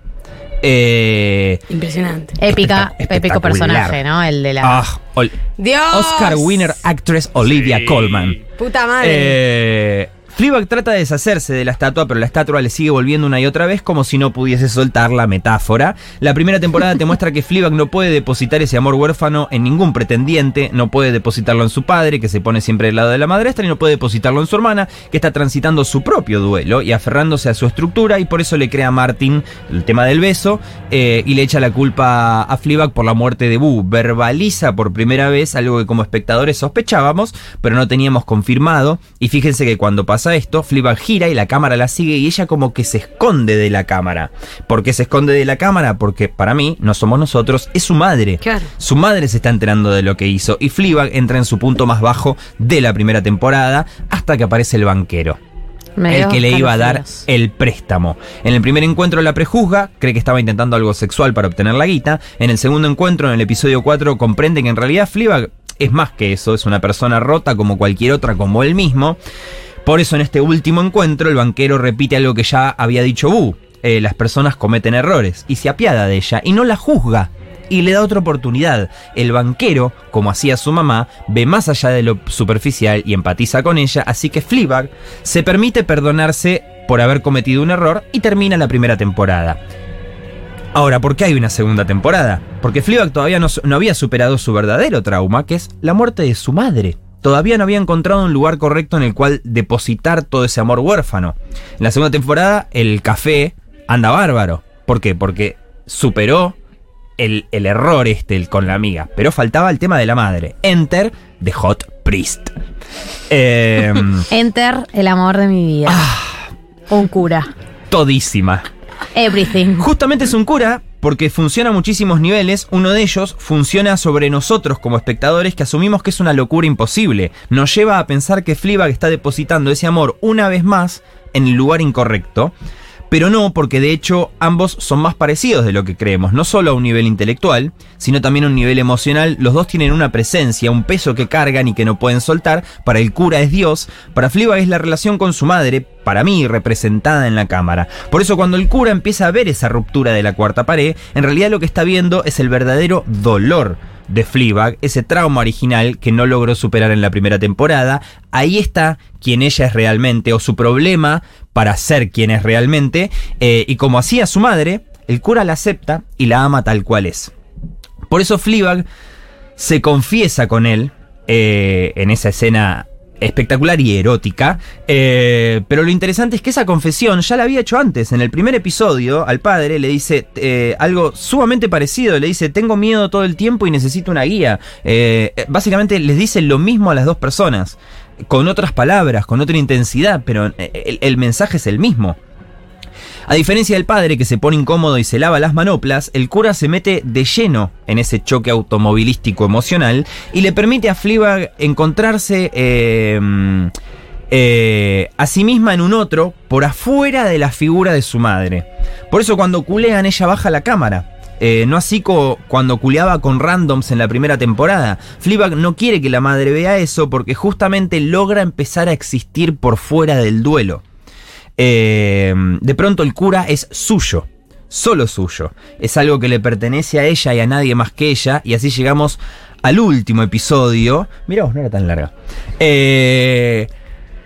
Eh, Impresionante. Épica, épico personaje, ¿no? El de la. ah, Ol- Dios. Oscar winner actress Olivia Colman. Puta madre. Eh, Fleabag trata de deshacerse de la estatua, pero la estatua le sigue volviendo una y otra vez como si no pudiese soltar la metáfora. La primera temporada te muestra que Fleabag no puede depositar ese amor huérfano en ningún pretendiente, no puede depositarlo en su padre, que se pone siempre del lado de la madrastra, y no puede depositarlo en su hermana, que está transitando su propio duelo y aferrándose a su estructura, y por eso le crea a Martin el tema del beso eh, y le echa la culpa a Fleabag por la muerte de Boo. Verbaliza por primera vez algo que como espectadores sospechábamos, pero no teníamos confirmado. Y fíjense que cuando pasa esto, Fleabag gira y la cámara la sigue y ella como que se esconde de la cámara. ¿Por qué se esconde de la cámara? Porque para mí, no somos nosotros, es su madre. Claro. Su madre se está enterando de lo que hizo y Fleabag entra en su punto más bajo de la primera temporada hasta que aparece el banquero. Me el que le iba a dar el préstamo. En el primer encuentro la prejuzga, cree que estaba intentando algo sexual para obtener la guita. En el segundo encuentro, en el episodio 4, comprende que en realidad Fleabag es más que eso, es una persona rota como cualquier otra, como él mismo. Por eso en este último encuentro el banquero repite algo que ya había dicho Bu. Eh, las personas cometen errores y se apiada de ella y no la juzga y le da otra oportunidad. El banquero, como hacía su mamá, ve más allá de lo superficial y empatiza con ella, así que Fleabag se permite perdonarse por haber cometido un error y termina la primera temporada. Ahora, ¿por qué hay una segunda temporada? Porque Fleabag todavía no, no había superado su verdadero trauma, que es la muerte de su madre. Todavía no había encontrado un lugar correcto en el cual depositar todo ese amor huérfano. En la segunda temporada, el café anda bárbaro. ¿Por qué? Porque superó el, el error este el con la amiga. Pero faltaba el tema de la madre. Enter the Hot Priest. Eh, Enter, el amor de mi vida. Un cura. todísima. Everything. Justamente es un cura porque funciona a muchísimos niveles. Uno de ellos funciona sobre nosotros como espectadores que asumimos que es una locura imposible. Nos lleva a pensar que Fleabag está depositando ese amor una vez más en el lugar incorrecto. Pero no, porque de hecho ambos son más parecidos de lo que creemos, no solo a un nivel intelectual, sino también a un nivel emocional. Los dos tienen una presencia, un peso que cargan y que no pueden soltar. Para el cura es Dios, para Fleabag es la relación con su madre, para mí representada en la cámara. Por eso cuando el cura empieza a ver esa ruptura de la cuarta pared, en realidad lo que está viendo es el verdadero dolor de Fleabag, ese trauma original que no logró superar en la primera temporada. Ahí está quien ella es realmente, o su problema para ser quien es realmente. eh, y como hacía su madre, el cura la acepta y la ama tal cual es. Por eso Fleabag se confiesa con él eh, en esa escena espectacular y erótica. eh, pero lo interesante es que esa confesión ya la había hecho antes. En el primer episodio, al padre le dice eh, algo sumamente parecido. Le dice: Tengo miedo todo el tiempo y necesito una guía. Eh, básicamente les dice lo mismo a las dos personas. Con otras palabras, con otra intensidad, pero el mensaje es el mismo. A diferencia del padre que se pone incómodo y se lava las manoplas, el cura se mete de lleno en ese choque automovilístico emocional y le permite a Fleabag encontrarse eh, eh, a sí misma en un otro por afuera de la figura de su madre. Por eso cuando culean ella baja la cámara. Eh, no así co- cuando culeaba con randoms en la primera temporada. Fleabag no quiere que la madre vea eso porque justamente logra empezar a existir por fuera del duelo. Eh, de pronto el cura es suyo, solo suyo. Es algo que le pertenece a ella y a nadie más que ella. Y así llegamos al último episodio. Mirá vos, no era tan larga. Eh,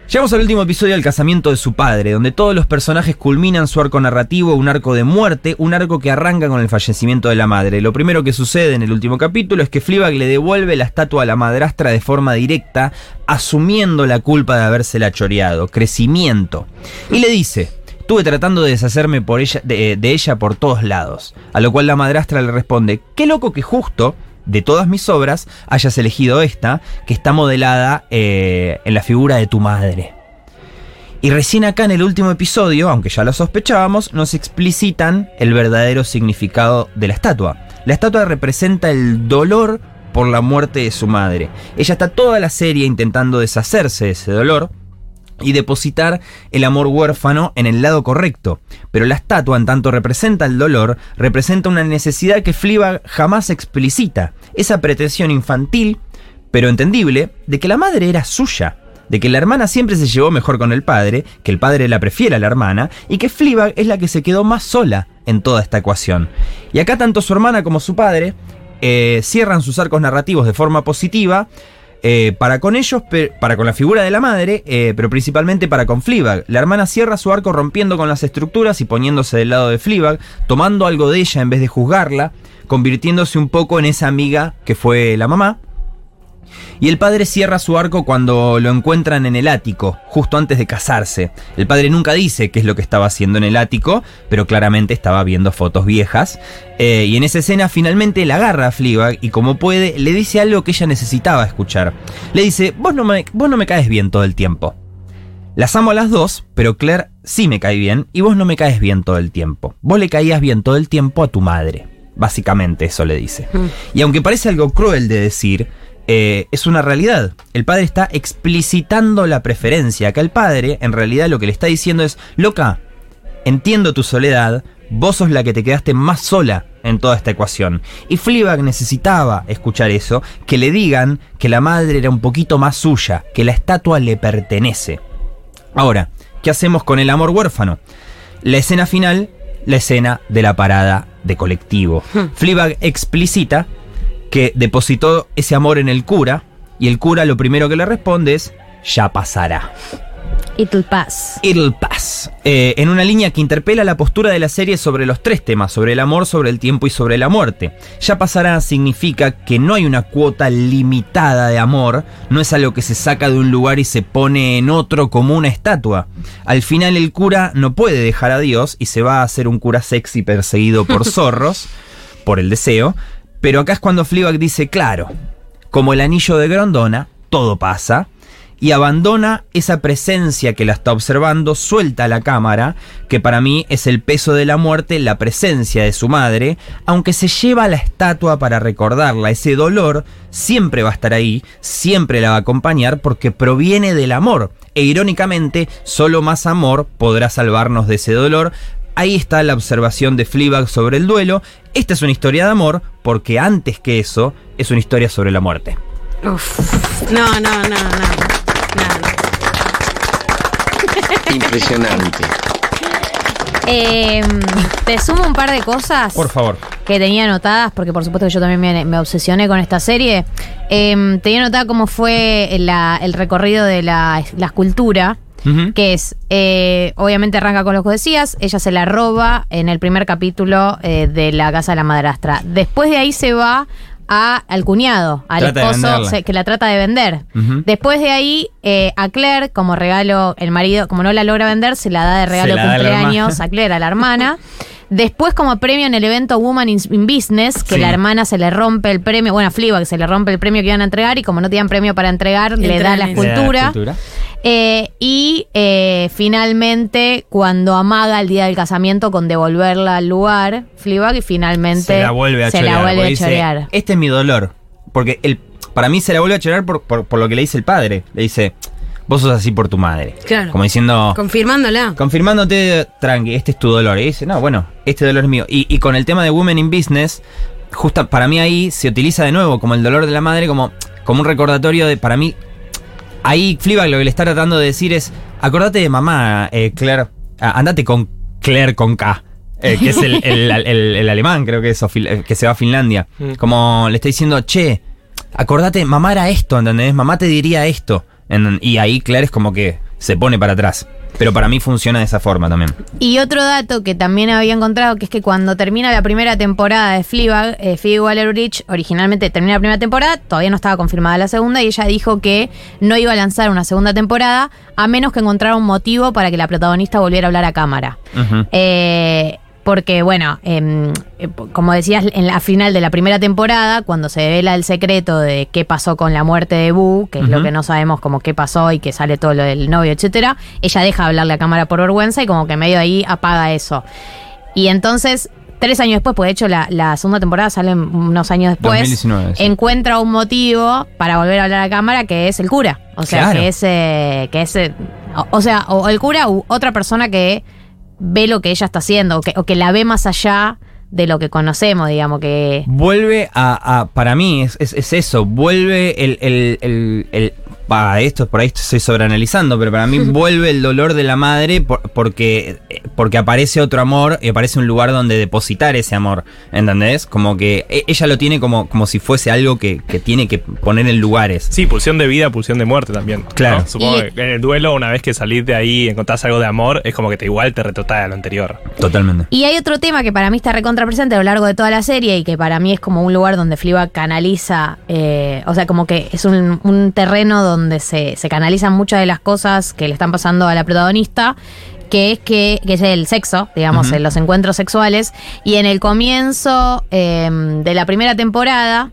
Llegamos al último episodio del casamiento de su padre, donde todos los personajes culminan su arco narrativo, un arco de muerte, un arco que arranca con el fallecimiento de la madre. Lo primero que sucede en el último capítulo es que Fleabag le devuelve la estatua a la madrastra de forma directa, asumiendo la culpa de habérsela choreado. Crecimiento. Y le dice, Estuve tratando de deshacerme por ella, de, de ella por todos lados. A lo cual la madrastra le responde, qué loco que justo de todas mis obras hayas elegido esta, que está modelada eh, en la figura de tu madre. Y recién acá en el último episodio, aunque ya lo sospechábamos, nos explicitan el verdadero significado de la estatua. La estatua representa el dolor por la muerte de su madre. Ella está toda la serie intentando deshacerse de ese dolor, y depositar el amor huérfano en el lado correcto. Pero la estatua, en tanto representa el dolor, representa una necesidad que Fleabag jamás explicita. Esa pretensión infantil, pero entendible, de que la madre era suya. De que la hermana siempre se llevó mejor con el padre, que el padre la prefiere a la hermana, y que Fleabag es la que se quedó más sola en toda esta ecuación. Y acá tanto su hermana como su padre eh, cierran sus arcos narrativos de forma positiva, eh, para con ellos, para con la figura de la madre, eh, pero principalmente para con Fleabag. La hermana cierra su arco rompiendo con las estructuras y poniéndose del lado de Fleabag, tomando algo de ella en vez de juzgarla, convirtiéndose un poco en esa amiga que fue la mamá. Y el padre cierra su arco cuando lo encuentran en el ático, justo antes de casarse. El padre nunca dice qué es lo que estaba haciendo en el ático, pero claramente estaba viendo fotos viejas. Eh, y en esa escena finalmente la agarra a Fleabag y como puede le dice algo que ella necesitaba escuchar. Le dice, vos no me, vos no me caes bien todo el tiempo. Las amo a las dos, pero Claire sí me cae bien y vos no me caes bien todo el tiempo. Vos le caías bien todo el tiempo a tu madre. Básicamente eso le dice. Y aunque parece algo cruel de decir, eh, es una realidad. El padre está explicitando la preferencia. Acá el padre, en realidad, lo que le está diciendo es: Loca, entiendo tu soledad, vos sos la que te quedaste más sola en toda esta ecuación. Y Fleabag necesitaba escuchar eso, que le digan que la madre era un poquito más suya, que la estatua le pertenece. Ahora, ¿qué hacemos con el amor huérfano? La escena final, la escena de la parada de colectivo. Fleabag explicita que depositó ese amor en el cura y el cura lo primero que le responde es ya pasará. It'll pass. It'll pass. Eh, en una línea que interpela la postura de la serie sobre los tres temas, sobre el amor, sobre el tiempo y sobre la muerte. Ya pasará significa que no hay una cuota limitada de amor, no es algo que se saca de un lugar y se pone en otro como una estatua. Al final el cura no puede dejar a Dios y se va a hacer un cura sexy perseguido por zorros, por el deseo, pero acá es cuando Fleabag dice, claro, como el anillo de Grondona, todo pasa, y abandona esa presencia que la está observando, suelta la cámara, que para mí es el peso de la muerte, la presencia de su madre, aunque se lleva la estatua para recordarla, ese dolor siempre va a estar ahí, siempre la va a acompañar porque proviene del amor, e irónicamente, solo más amor podrá salvarnos de ese dolor. Ahí está la observación de Fleabag sobre el duelo. Esta es una historia de amor porque antes que eso es una historia sobre la muerte. Uf. No, no, no, no. Impresionante. Eh, te sumo un par de cosas Por favor. que tenía anotadas, porque por supuesto que yo también me, me obsesioné con esta serie. Eh, tenía anotada cómo fue la- el recorrido de la, la escultura. Que es, eh, obviamente arranca con lo que decías, ella se la roba en el primer capítulo eh, de la casa de la madrastra. Después de ahí se va a, al cuñado, al Trata esposo se- que la trata de vender. Después de ahí, eh, a Claire, como regalo, el marido, como no la logra vender, se la da de regalo de cumpleaños a Claire, a la hermana. Después, como premio en el evento Woman in, in Business, que Sí. la hermana se le rompe el premio, bueno, a Fleabag se le rompe el premio que iban a entregar y como no tenían premio para entregar, le da la en- Le da la escultura. Eh, y eh, finalmente, cuando amaga el día del casamiento con devolverla al lugar, Fleabag y finalmente se la vuelve a se chorear. la vuelve a dice, chorear. Este es mi dolor. Porque el, para mí se la vuelve a chorear por, por- por lo que le dice el padre. Le dice, vos sos así por tu madre. Claro. Como diciendo, Confirmándola. confirmándote, tranqui, este es tu dolor. Y dice, no, bueno, este dolor es mío. Y, y con el tema de Women in Business, justa para mí ahí se utiliza de nuevo como el dolor de la madre, como, como un recordatorio de, para mí, ahí Fleabag lo que le está tratando de decir es, acordate de mamá, eh, Claire, Ah, andate con Claire con K. eh, que es el, el- el- el alemán, creo que es, eh, que se va a Finlandia. Mm. Como le está diciendo, che, acordate, mamá era esto, ¿entendés? Mamá te diría esto. En- y ahí Claire es como que se pone para atrás. Pero para mí funciona de esa forma también. Y otro dato que también había encontrado, que es que cuando termina la primera temporada de Fleabag, eh, Phoebe Waller-Bridge originalmente termina la primera temporada, todavía no estaba confirmada la segunda, y ella dijo que no iba a lanzar una segunda temporada a menos que encontrara un motivo para que la protagonista volviera a hablar a cámara. Eh, porque, bueno, em, eh, como decías, en la final de la primera temporada, cuando se devela el secreto de qué pasó con la muerte de Boo, que es lo que no sabemos como qué pasó y que sale todo lo del novio, etcétera, ella deja de hablarle a cámara por vergüenza y como que medio ahí apaga eso. Y entonces, tres años después, pues de hecho la, la segunda temporada sale unos años después, 2019, sí. encuentra un motivo para volver a hablar a cámara que es el cura. O sea, Claro. que es, eh, que es eh, o, o sea, o el cura u otra persona que ve lo que ella está haciendo o que, o que la ve más allá de lo que conocemos, digamos, que... Vuelve a, para mí, es, es- es eso, vuelve el, el- el- el- Va, esto por ahí estoy sobreanalizando, pero para mí vuelve el dolor de la madre por- porque, porque aparece otro amor y aparece un lugar donde depositar ese amor, ¿entendés? Como que e- ella lo tiene como, como si fuese algo que, que tiene que poner en lugares. Sí, pulsión de vida, pulsión de muerte también. ¿no? Claro. Supongo Y- que en el duelo, una vez que salís de ahí y encontrás algo de amor, es como que te igual te retrotrae a lo anterior. Totalmente. Y hay otro tema que para mí está recontrapresente a lo largo de toda la serie y que para mí es como un lugar donde Fleabag canaliza, eh, o sea, como que es un, un terreno donde se, se canalizan muchas de las cosas que le están pasando a la protagonista, que es que, que es el sexo, digamos, en los encuentros sexuales. Y en el comienzo eh, de la primera temporada,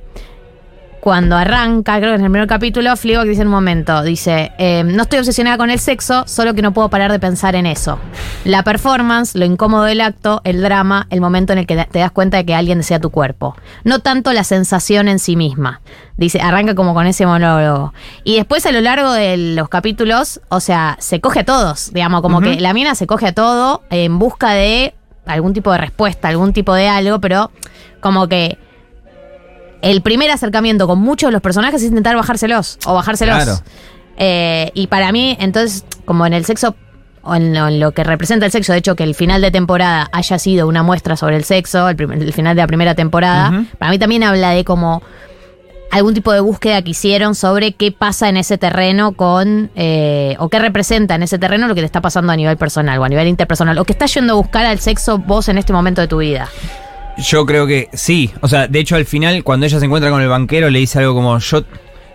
cuando arranca, creo que en el primer capítulo, Fleabag dice en un momento, dice, eh, no estoy obsesionada con el sexo, solo que no puedo parar de pensar en eso. La performance, lo incómodo del acto, el drama, el momento en el que te das cuenta de que alguien desea tu cuerpo. No tanto la sensación en sí misma. Dice, arranca como con ese monólogo. Y después a lo largo de los capítulos, o sea, se coge a todos, digamos, como que la mina se coge a todo en busca de algún tipo de respuesta, algún tipo de algo, pero como que el primer acercamiento con muchos de los personajes es intentar bajárselos o bajárselos. Claro. Eh, y para mí, entonces, como en el sexo, o en lo, en lo que representa el sexo, de hecho, que el final de temporada haya sido una muestra sobre el sexo, el, primer- el final de la primera temporada, para mí también habla de como algún tipo de búsqueda que hicieron sobre qué pasa en ese terreno con, eh, o qué representa en ese terreno lo que te está pasando a nivel personal o a nivel interpersonal, o que estás yendo a buscar al sexo vos en este momento de tu vida. Yo creo que sí. O sea, de hecho, al final, cuando ella se encuentra con el banquero, le dice algo como: Yo.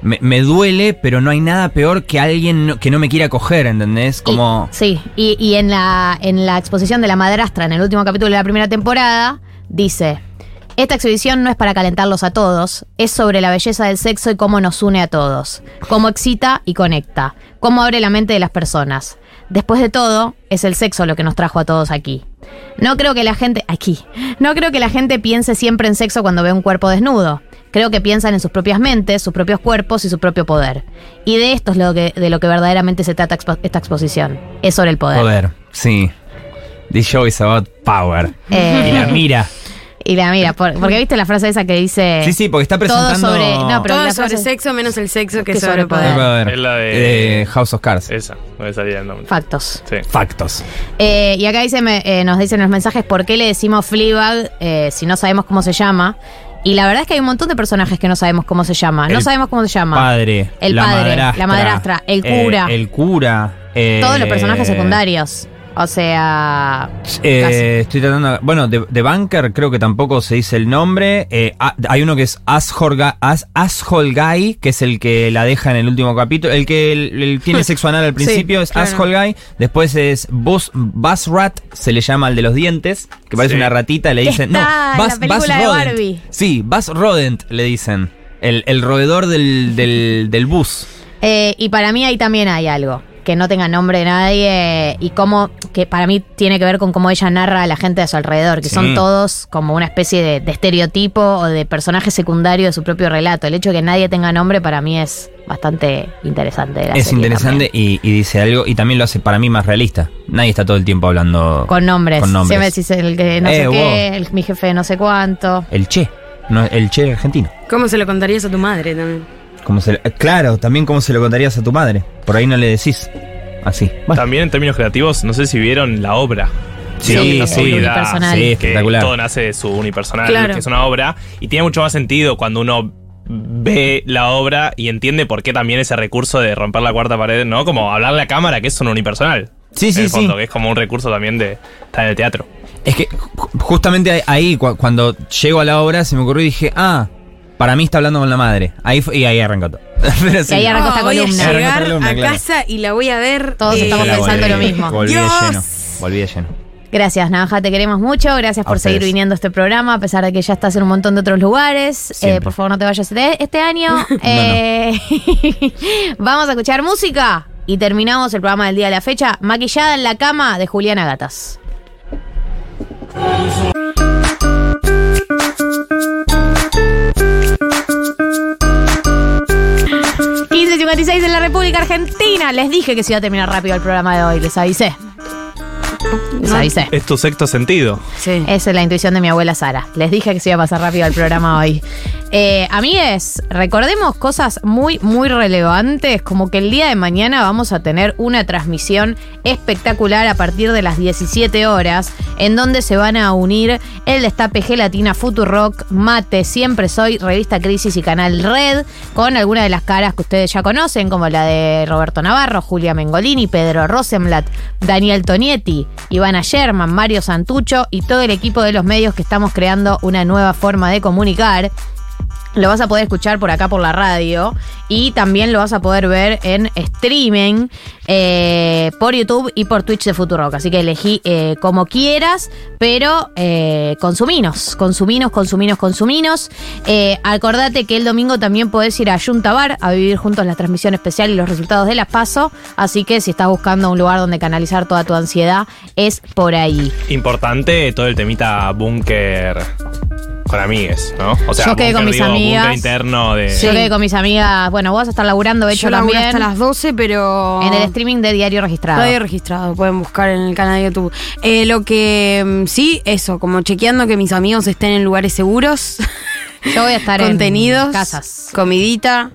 Me, me duele, pero no hay nada peor que alguien no- que no me quiera coger, ¿entendés? Como. Y- sí, y, y en, la, en la exposición de la madrastra, en el último capítulo de la primera temporada, dice, esta exhibición no es para calentarlos a todos, es sobre la belleza del sexo y cómo nos une a todos, cómo excita y conecta, cómo abre la mente de las personas. Después de todo, es el sexo lo que nos trajo a todos aquí. No creo que la gente, aquí, no creo que la gente piense siempre en sexo cuando ve un cuerpo desnudo. Creo que piensan en sus propias mentes, sus propios cuerpos y su propio poder. Y de esto es lo que, de lo que verdaderamente se trata expo- esta exposición. Es sobre el poder. Poder, sí. This show is about power. Eh, y la mira. Y la mira, por- porque viste la frase esa que dice. Sí, sí, porque está Todo presentando. sobre. No, pero Todo la sobre frase- sexo menos el sexo que, que sobre sobre poder. Poder. Es la de- Eh, House of Cards. Esa, no me salía el nombre. Factos. Sí. Factos. Eh, y acá dice, me- eh, nos dicen los mensajes por qué le decimos Fleabag eh, si no sabemos cómo se llama. Y la verdad es que hay un montón de personajes que no sabemos cómo se llama. no sabemos cómo se llama. Padre. El la padre, madrastra, la madrastra, el eh, cura. el cura. eh, Todos los personajes secundarios. O sea. Eh, estoy tratando. Bueno, de, de Bunker creo que tampoco se dice el nombre. Eh, hay uno que es Asshole Guy, As- Asshole Guy, que es el que la deja en el último capítulo. El que el- el tiene sexo anal al principio es claro. Asshole Guy. Después es Buzz, Buzz Rat, se le llama al de los dientes, que parece Sí. una ratita. Le dicen. está No, en la Buzz, Buzz de Rodent. Barbie. Sí, Buzz Rodent le dicen. El, el roedor del, del, del bus. Eh, y para mí ahí también hay algo que no tenga nombre de nadie y cómo, que para mí tiene que ver con cómo ella narra a la gente a su alrededor, que Sí. son todos como una especie de, de estereotipo o de personaje secundario de su propio relato. El hecho de que nadie tenga nombre para mí es bastante interesante. de la Es interesante y, y dice algo. Y también lo hace para mí más realista. Nadie está todo el tiempo hablando. Con nombres. Con nombres. Siempre decís el que no Eh, sé qué, el- mi jefe de no sé cuánto. El Che. No, el Che argentino. ¿Cómo se lo contarías a tu madre también? Como se, eh, claro, también como se lo contarías a tu madre. Por ahí no le decís. Así. Bueno, También en términos creativos, no sé si vieron la obra. Sí, Sí, sí, unipersonal. sí, que espectacular. todo nace de su unipersonal, Claro. que es una obra, y tiene mucho más sentido cuando uno ve la obra y entiende por qué también ese recurso de romper la cuarta pared, ¿no? Como hablarle a cámara, que es un unipersonal. Sí, sí, en el fondo, sí. que es como un recurso también de estar en el teatro. Es que ju- justamente ahí- ahí, cu- cuando llego a la obra, se me ocurrió y dije, ah, para mí está hablando con la madre. Ahí fue- y ahí arrancó todo. Pero sí. Y ahí arrancó esta voy columna. a Arrancó llegar esta columna, a claro. casa y la voy a ver. Todos eh, estamos La pensando lo mismo. Volví de Dios. lleno. Volví de lleno. Gracias, Navaja, te queremos mucho. Gracias A por seguir ustedes. viniendo a este programa, a pesar de que ya estás en un montón de otros lugares. Eh, por favor, no te vayas este, este año. Eh, vamos a escuchar música y terminamos el programa del día de la fecha. Maquillada en la cama de Juliana Gatas. 15.56 en la República Argentina. Les dije que se iba a terminar rápido el programa de hoy, les avisé. Les avisé. Es tu sexto sentido. Sí. Esa es la intuición de mi abuela Sara. Les dije que se iba a pasar rápido el programa hoy. Eh, amigues, recordemos cosas muy, muy relevantes, como que el día de mañana vamos a tener una transmisión espectacular a partir de las 17 horas, en donde se van a unir el Destape Gelatina, Futurock, Mate, Siempre Soy, Revista Crisis y Canal Red, con algunas de las caras que ustedes ya conocen, como la de Roberto Navarro, Julia Mengolini, Pedro Rosenblatt, Daniel Tonietti, Ivana Sherman, Mario Santucho y todo el equipo de los medios que estamos creando una nueva forma de comunicar. Lo vas a poder escuchar por acá por la radio y también lo vas a poder ver en streaming eh, por YouTube y por Twitch de Futurock. Así que elegí eh, como quieras, pero eh, consuminos, consuminos, consuminos, consuminos. Acordate que el domingo también podés ir a Junta Bar a vivir juntos la transmisión especial y los resultados de las PASO. Así que si estás buscando un lugar donde canalizar toda tu ansiedad, es por ahí. Importante todo el temita búnker con amigues, ¿no? O Yo quedé con mis digo, amigas. interno de. Yo quedé con mis amigas. Bueno, vos vas a estar laburando, de hecho, Yo también. hasta las 12, pero. En el streaming de Diario Registrado. Radio registrado, pueden buscar en el canal de YouTube. Eh, lo que mm, sí, eso, como chequeando que mis amigos estén en lugares seguros. Yo voy a estar en contenidos, casas. comidita,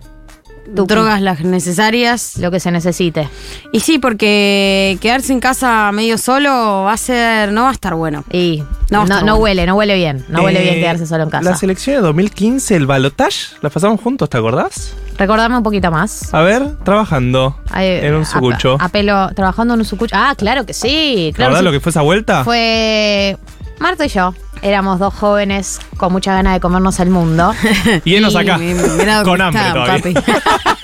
Tuki. drogas las necesarias. Lo que se necesite. Y sí, porque quedarse en casa medio solo va a ser, no va a estar bueno. Y No, no, está no bueno. huele, no huele bien. No huele bien Eh, quedarse solo en casa. La selección de 2015, el balotage, la pasamos juntos, ¿te acordás? Recordame un poquito más. A ver, trabajando Ay, en un a- sucucho. A, pelo, trabajando en un sucucho. Ah, claro que sí. ¿Te Claro acordás que lo que fue esa vuelta? Fue Marta y yo. Éramos dos jóvenes con mucha ganas de comernos el mundo. Y él nos acá, con hambre todavía.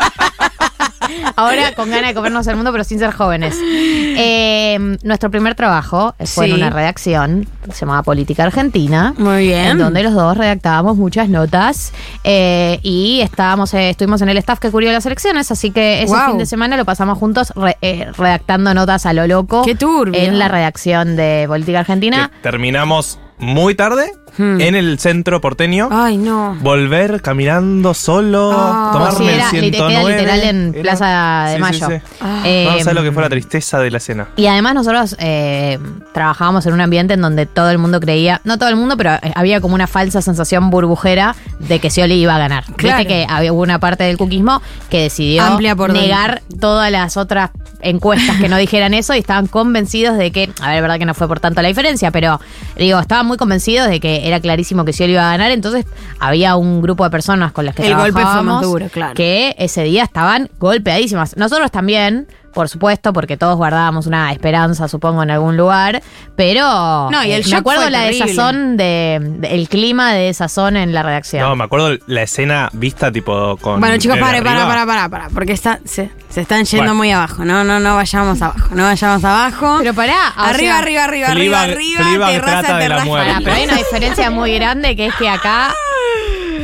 Ahora con ganas de comernos el mundo, pero sin ser jóvenes. Eh, nuestro primer trabajo fue en una redacción, se llamaba Política Argentina. Muy bien. En donde los dos redactábamos muchas notas eh, y estábamos, eh, estuvimos en el staff que cubrió las elecciones, así que ese Wow. fin de semana lo pasamos juntos re- eh, redactando notas a lo loco Qué turbio. en la redacción de Política Argentina. Que terminamos muy tarde Hmm. en el centro porteño. Ay, no. Volver caminando solo, Ah. tomarme Sí, era, el lite- queda 109. literal en Era- Plaza de Sí, Mayo. sí. Ah. Eh, no sabes lo que fue la tristeza de la escena. Y además nosotros eh, trabajábamos en un ambiente en donde todo el mundo creía, no todo el mundo, pero eh, había como una falsa sensación burbujera de que Scioli iba a ganar. Claro. Viste que había hubo una parte del cuquismo que decidió Amplia por negar todas las otras encuestas que no dijeran eso y estaban convencidos de que, a ver, es verdad que no fue por tanto la diferencia, pero digo, estaban muy convencidos de que era clarísimo que Scioli iba a ganar, entonces había un grupo de personas con las que El golpe fue más duro, claro. que ese día estaban golpeadísimas. Nosotros también, por supuesto, porque todos guardábamos una esperanza, supongo, en algún lugar, pero No, y el eh, me acuerdo la terrible. desazón de, de- el clima de desazón en la redacción. No, me acuerdo la escena vista tipo con. Bueno, chicos, para, arriba. para, para, para, porque está, se, se están yendo Bueno. muy abajo. No, no, no vayamos abajo, no vayamos abajo. pero pará, arriba, sea, arriba, arriba, arriba, arriba, Fleabag terraza, trata de la terraza. muerte. pará, pero hay una diferencia muy grande que es que acá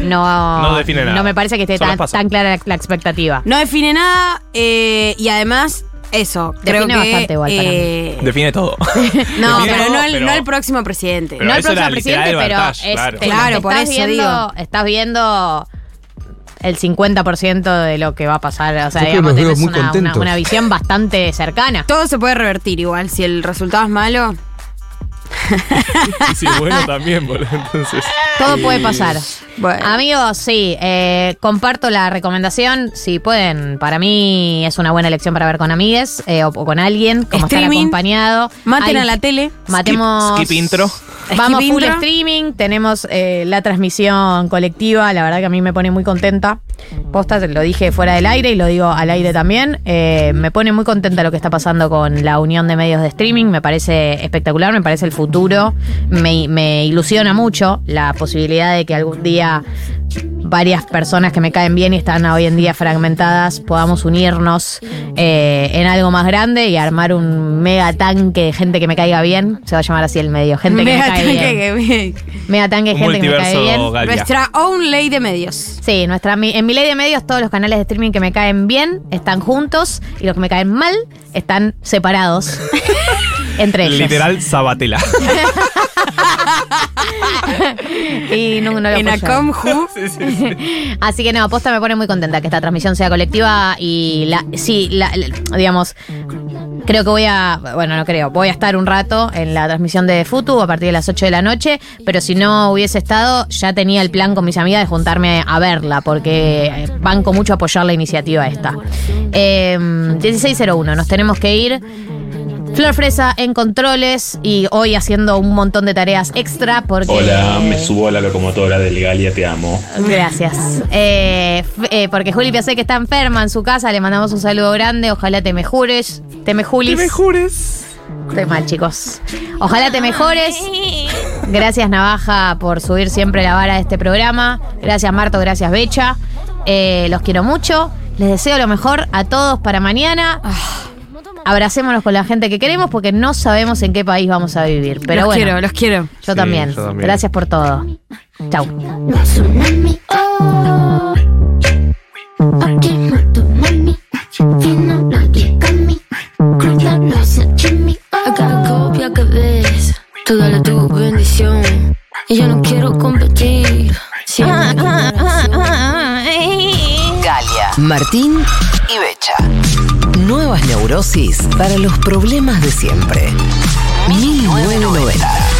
no, No define nada. no me parece que esté tan, tan clara la, la expectativa. No define nada eh, y además, eso, creo Define que... bastante igual para eh, Define todo. No, Define pero, todo, no, el, pero- no el próximo presidente. No el eso era próximo presidente, pero es- claro. te- Claro, te por estás eso viendo, digo. Estás viendo el 50% de lo que va a pasar. O sea, Yo digamos, tenés una, una- visión bastante cercana. Todo se puede revertir igual. Si el resultado es malo, sí, bueno, también, boludo. Entonces. Todo puede pasar. bueno. Amigos, sí, eh, comparto la recomendación. Si pueden, para mí es una buena elección para ver con amigues eh, o, o con alguien, como estar acompañado. maten Hay- a la tele. Matemos. Skip intro. Vamos Skip full intro. streaming, tenemos eh, la transmisión colectiva, la verdad que a mí me pone muy contenta. Posta, lo dije fuera del aire y lo digo al aire también. Eh, me pone muy contenta lo que está pasando con la unión de medios de streaming, me parece espectacular, me parece el futuro, me, me ilusiona mucho la posibilidad de que algún día varias personas que me caen bien y están hoy en día fragmentadas podamos unirnos eh, en algo más grande y armar un mega tanque de gente que me caiga bien. Se va a llamar así el medio, gente que me cae tanque bien. que. Mega tanque de gente que me cae bien. Galia. Nuestra own ley de medios. Sí, nuestra, en mi ley de medios todos los canales de streaming que me caen bien están juntos y los que me caen mal están separados entre ellos. Literal Sabatella. Y no, no lo En apoyo. Acom Who. Así que no, aposta me pone muy contenta que esta transmisión sea colectiva y la, sí, la, la- digamos, Creo que voy a, bueno, no creo, voy a estar un rato en la transmisión de Futu a partir de las 8 de la noche, pero si no hubiese estado, ya tenía el plan con mis amigas de juntarme a verla, porque eh, banco mucho a apoyar la iniciativa esta. Eh, 1601, nos tenemos que ir. Flor Fresa en controles y hoy haciendo un montón de tareas extra porque... Hola, me subo a la locomotora del Galia, te amo. Gracias. Eh, eh, porque Juli Piasek está enferma en su casa, le mandamos un saludo grande. Ojalá te mejores. Te mejulis. Te mejores. Estoy mal, chicos. Ojalá te mejores. Gracias, Navaja, por subir siempre la vara de este programa. Gracias, Marto. Gracias, Becha. Eh, los quiero mucho. Les deseo lo mejor a todos para mañana. Abracémonos con la gente que queremos porque no sabemos en qué país vamos a vivir. Pero Los bueno, quiero, los quiero. Yo, Sí, también. yo también. Gracias por todo. Chau. Acá copia que ves, tú dale tu bendición. Y yo no quiero competir. Galia, Martín Becha. Nuevas neurosis para los problemas de siempre. 1990.